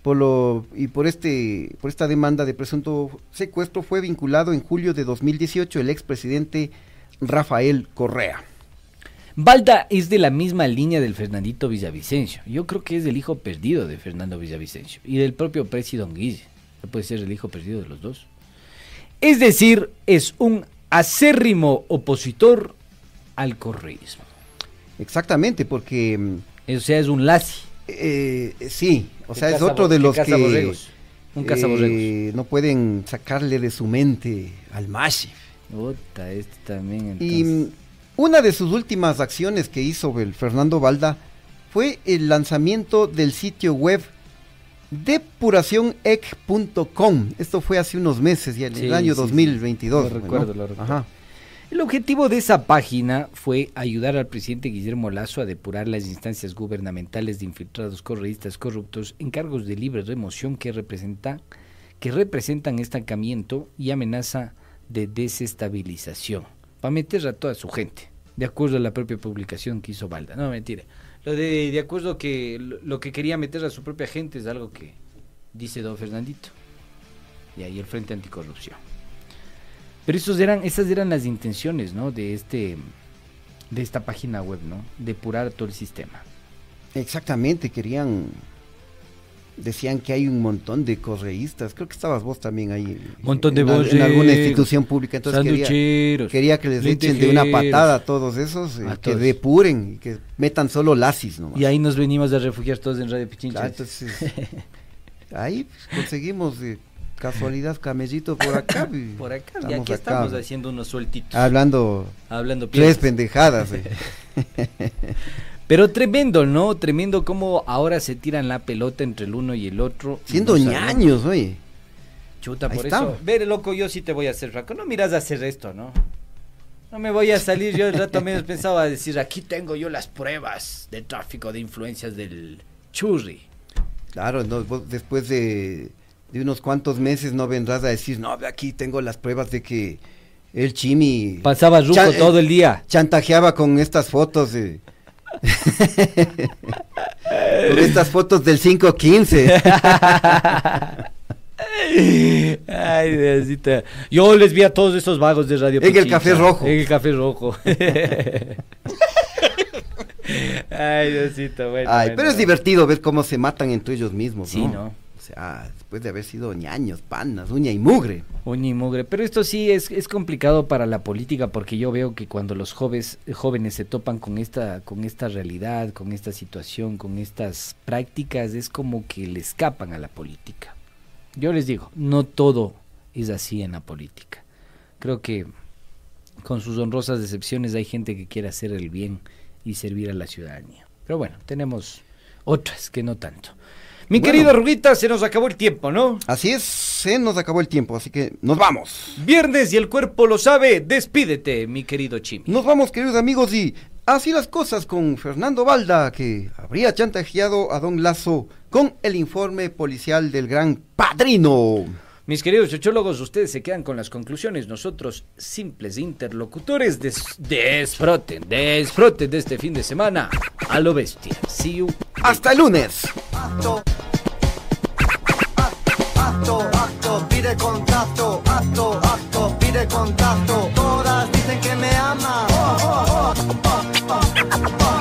Por lo, y por, este, por esta demanda de presunto secuestro fue vinculado en julio de 2018 el expresidente Rafael Correa. Balda es de la misma línea del Fernandito Villavicencio. Yo creo que es el hijo perdido de Fernando Villavicencio y del propio presidente Guille. Puede ser el hijo perdido de los dos. Es decir, es un acérrimo opositor al correísmo. Exactamente, porque... mm, O sea, es un lazi. Eh, sí, o sea, es otro de los que. Un cazaborregos. eh, no pueden sacarle de su mente al Mashi. Puta, este también. Y entonces. mm, una de sus últimas acciones que hizo el Fernando Balda fue el lanzamiento del sitio web depuracionec.com. Esto fue hace unos meses, ya en Sí, el año sí, sí. 2022. Lo recuerdo, ¿no? lo recuerdo. Ajá. El objetivo de esa página fue ayudar al presidente Guillermo Lazo a depurar las instancias gubernamentales de infiltrados correístas corruptos en cargos de libre remoción que, representa, que representan estancamiento y amenaza de desestabilización, para meter a toda su gente, de acuerdo a la propia publicación que hizo Balda. No, mentira. Lo de, de acuerdo que lo, lo que quería meter a su propia gente es algo que dice don Fernandito. Y ahí el Frente Anticorrupción. Pero esos eran, esas eran las intenciones, ¿no? De este, de esta página web, ¿no? Depurar todo el sistema. Exactamente, querían. Decían que hay un montón de correístas. Creo que estabas vos también ahí. Montón de en, al- en alguna institución pública. Entonces quería, quería que les echen de una patada a todos esos, eh, A que todos. depuren y que metan solo lasis nomás. Y ahí nos venimos a refugiar todos en Radio Pichincha. Ah, entonces, *laughs* ahí conseguimos de casualidad camellito por acá. *laughs* Por acá, y aquí acá, estamos haciendo unos sueltitos. Hablando, Hablando tres pendejadas. eh. *laughs* Pero tremendo, ¿no? Tremendo cómo ahora se tiran la pelota entre el uno y el otro. Siendo no ñaños, oye. Chuta, Ahí por está. eso. Ver, loco, yo sí te voy a hacer fraco. No miras a hacer esto, ¿no? No me voy a salir. Yo el rato menos pensaba decir, aquí tengo yo las pruebas de tráfico de influencias del churri. Claro, no, vos después de, de unos cuantos meses no vendrás a decir, no, aquí tengo las pruebas de que el Chimi... Pasaba ruco todo el día. Chantajeaba con estas fotos de... con estas fotos del 515. Ay, Diosita. Yo les vi a todos esos vagos de Radio En el Pichincha. Café Rojo. En el café rojo. *laughs* Ay, Diosito, bueno. Ay, bueno. pero es divertido ver cómo se matan entre ellos mismos, Sí, ¿no? Sea, después de haber sido ñaños, panas, uña y mugre. Uña y mugre. Pero esto sí es, es complicado para la política porque yo veo que cuando los jóvenes, jóvenes se topan con esta, con esta realidad, con esta situación, con estas prácticas, es como que le escapan a la política. Yo les digo, no todo es así en la política. Creo que con sus honrosas decepciones hay gente que quiere hacer el bien y servir a la ciudadanía. Pero bueno, tenemos otras que no tanto. Mi Bueno. querido Ruguita, se nos acabó el tiempo, ¿no? Así es, se nos acabó el tiempo, así que nos vamos. Viernes y el cuerpo lo sabe. Despídete, mi querido Chimi. Nos vamos, queridos amigos, y así las cosas con Fernando Balda, que habría chantajeado a Don Lazo con el informe policial del gran padrino. Mis queridos chochólogos, ustedes se quedan con las conclusiones. Nosotros, simples interlocutores, des- disfruten de este fin de semana a lo bestia. See you. Hasta el lunes. acto, acto, acto, pide contacto, acto, acto, pide contacto.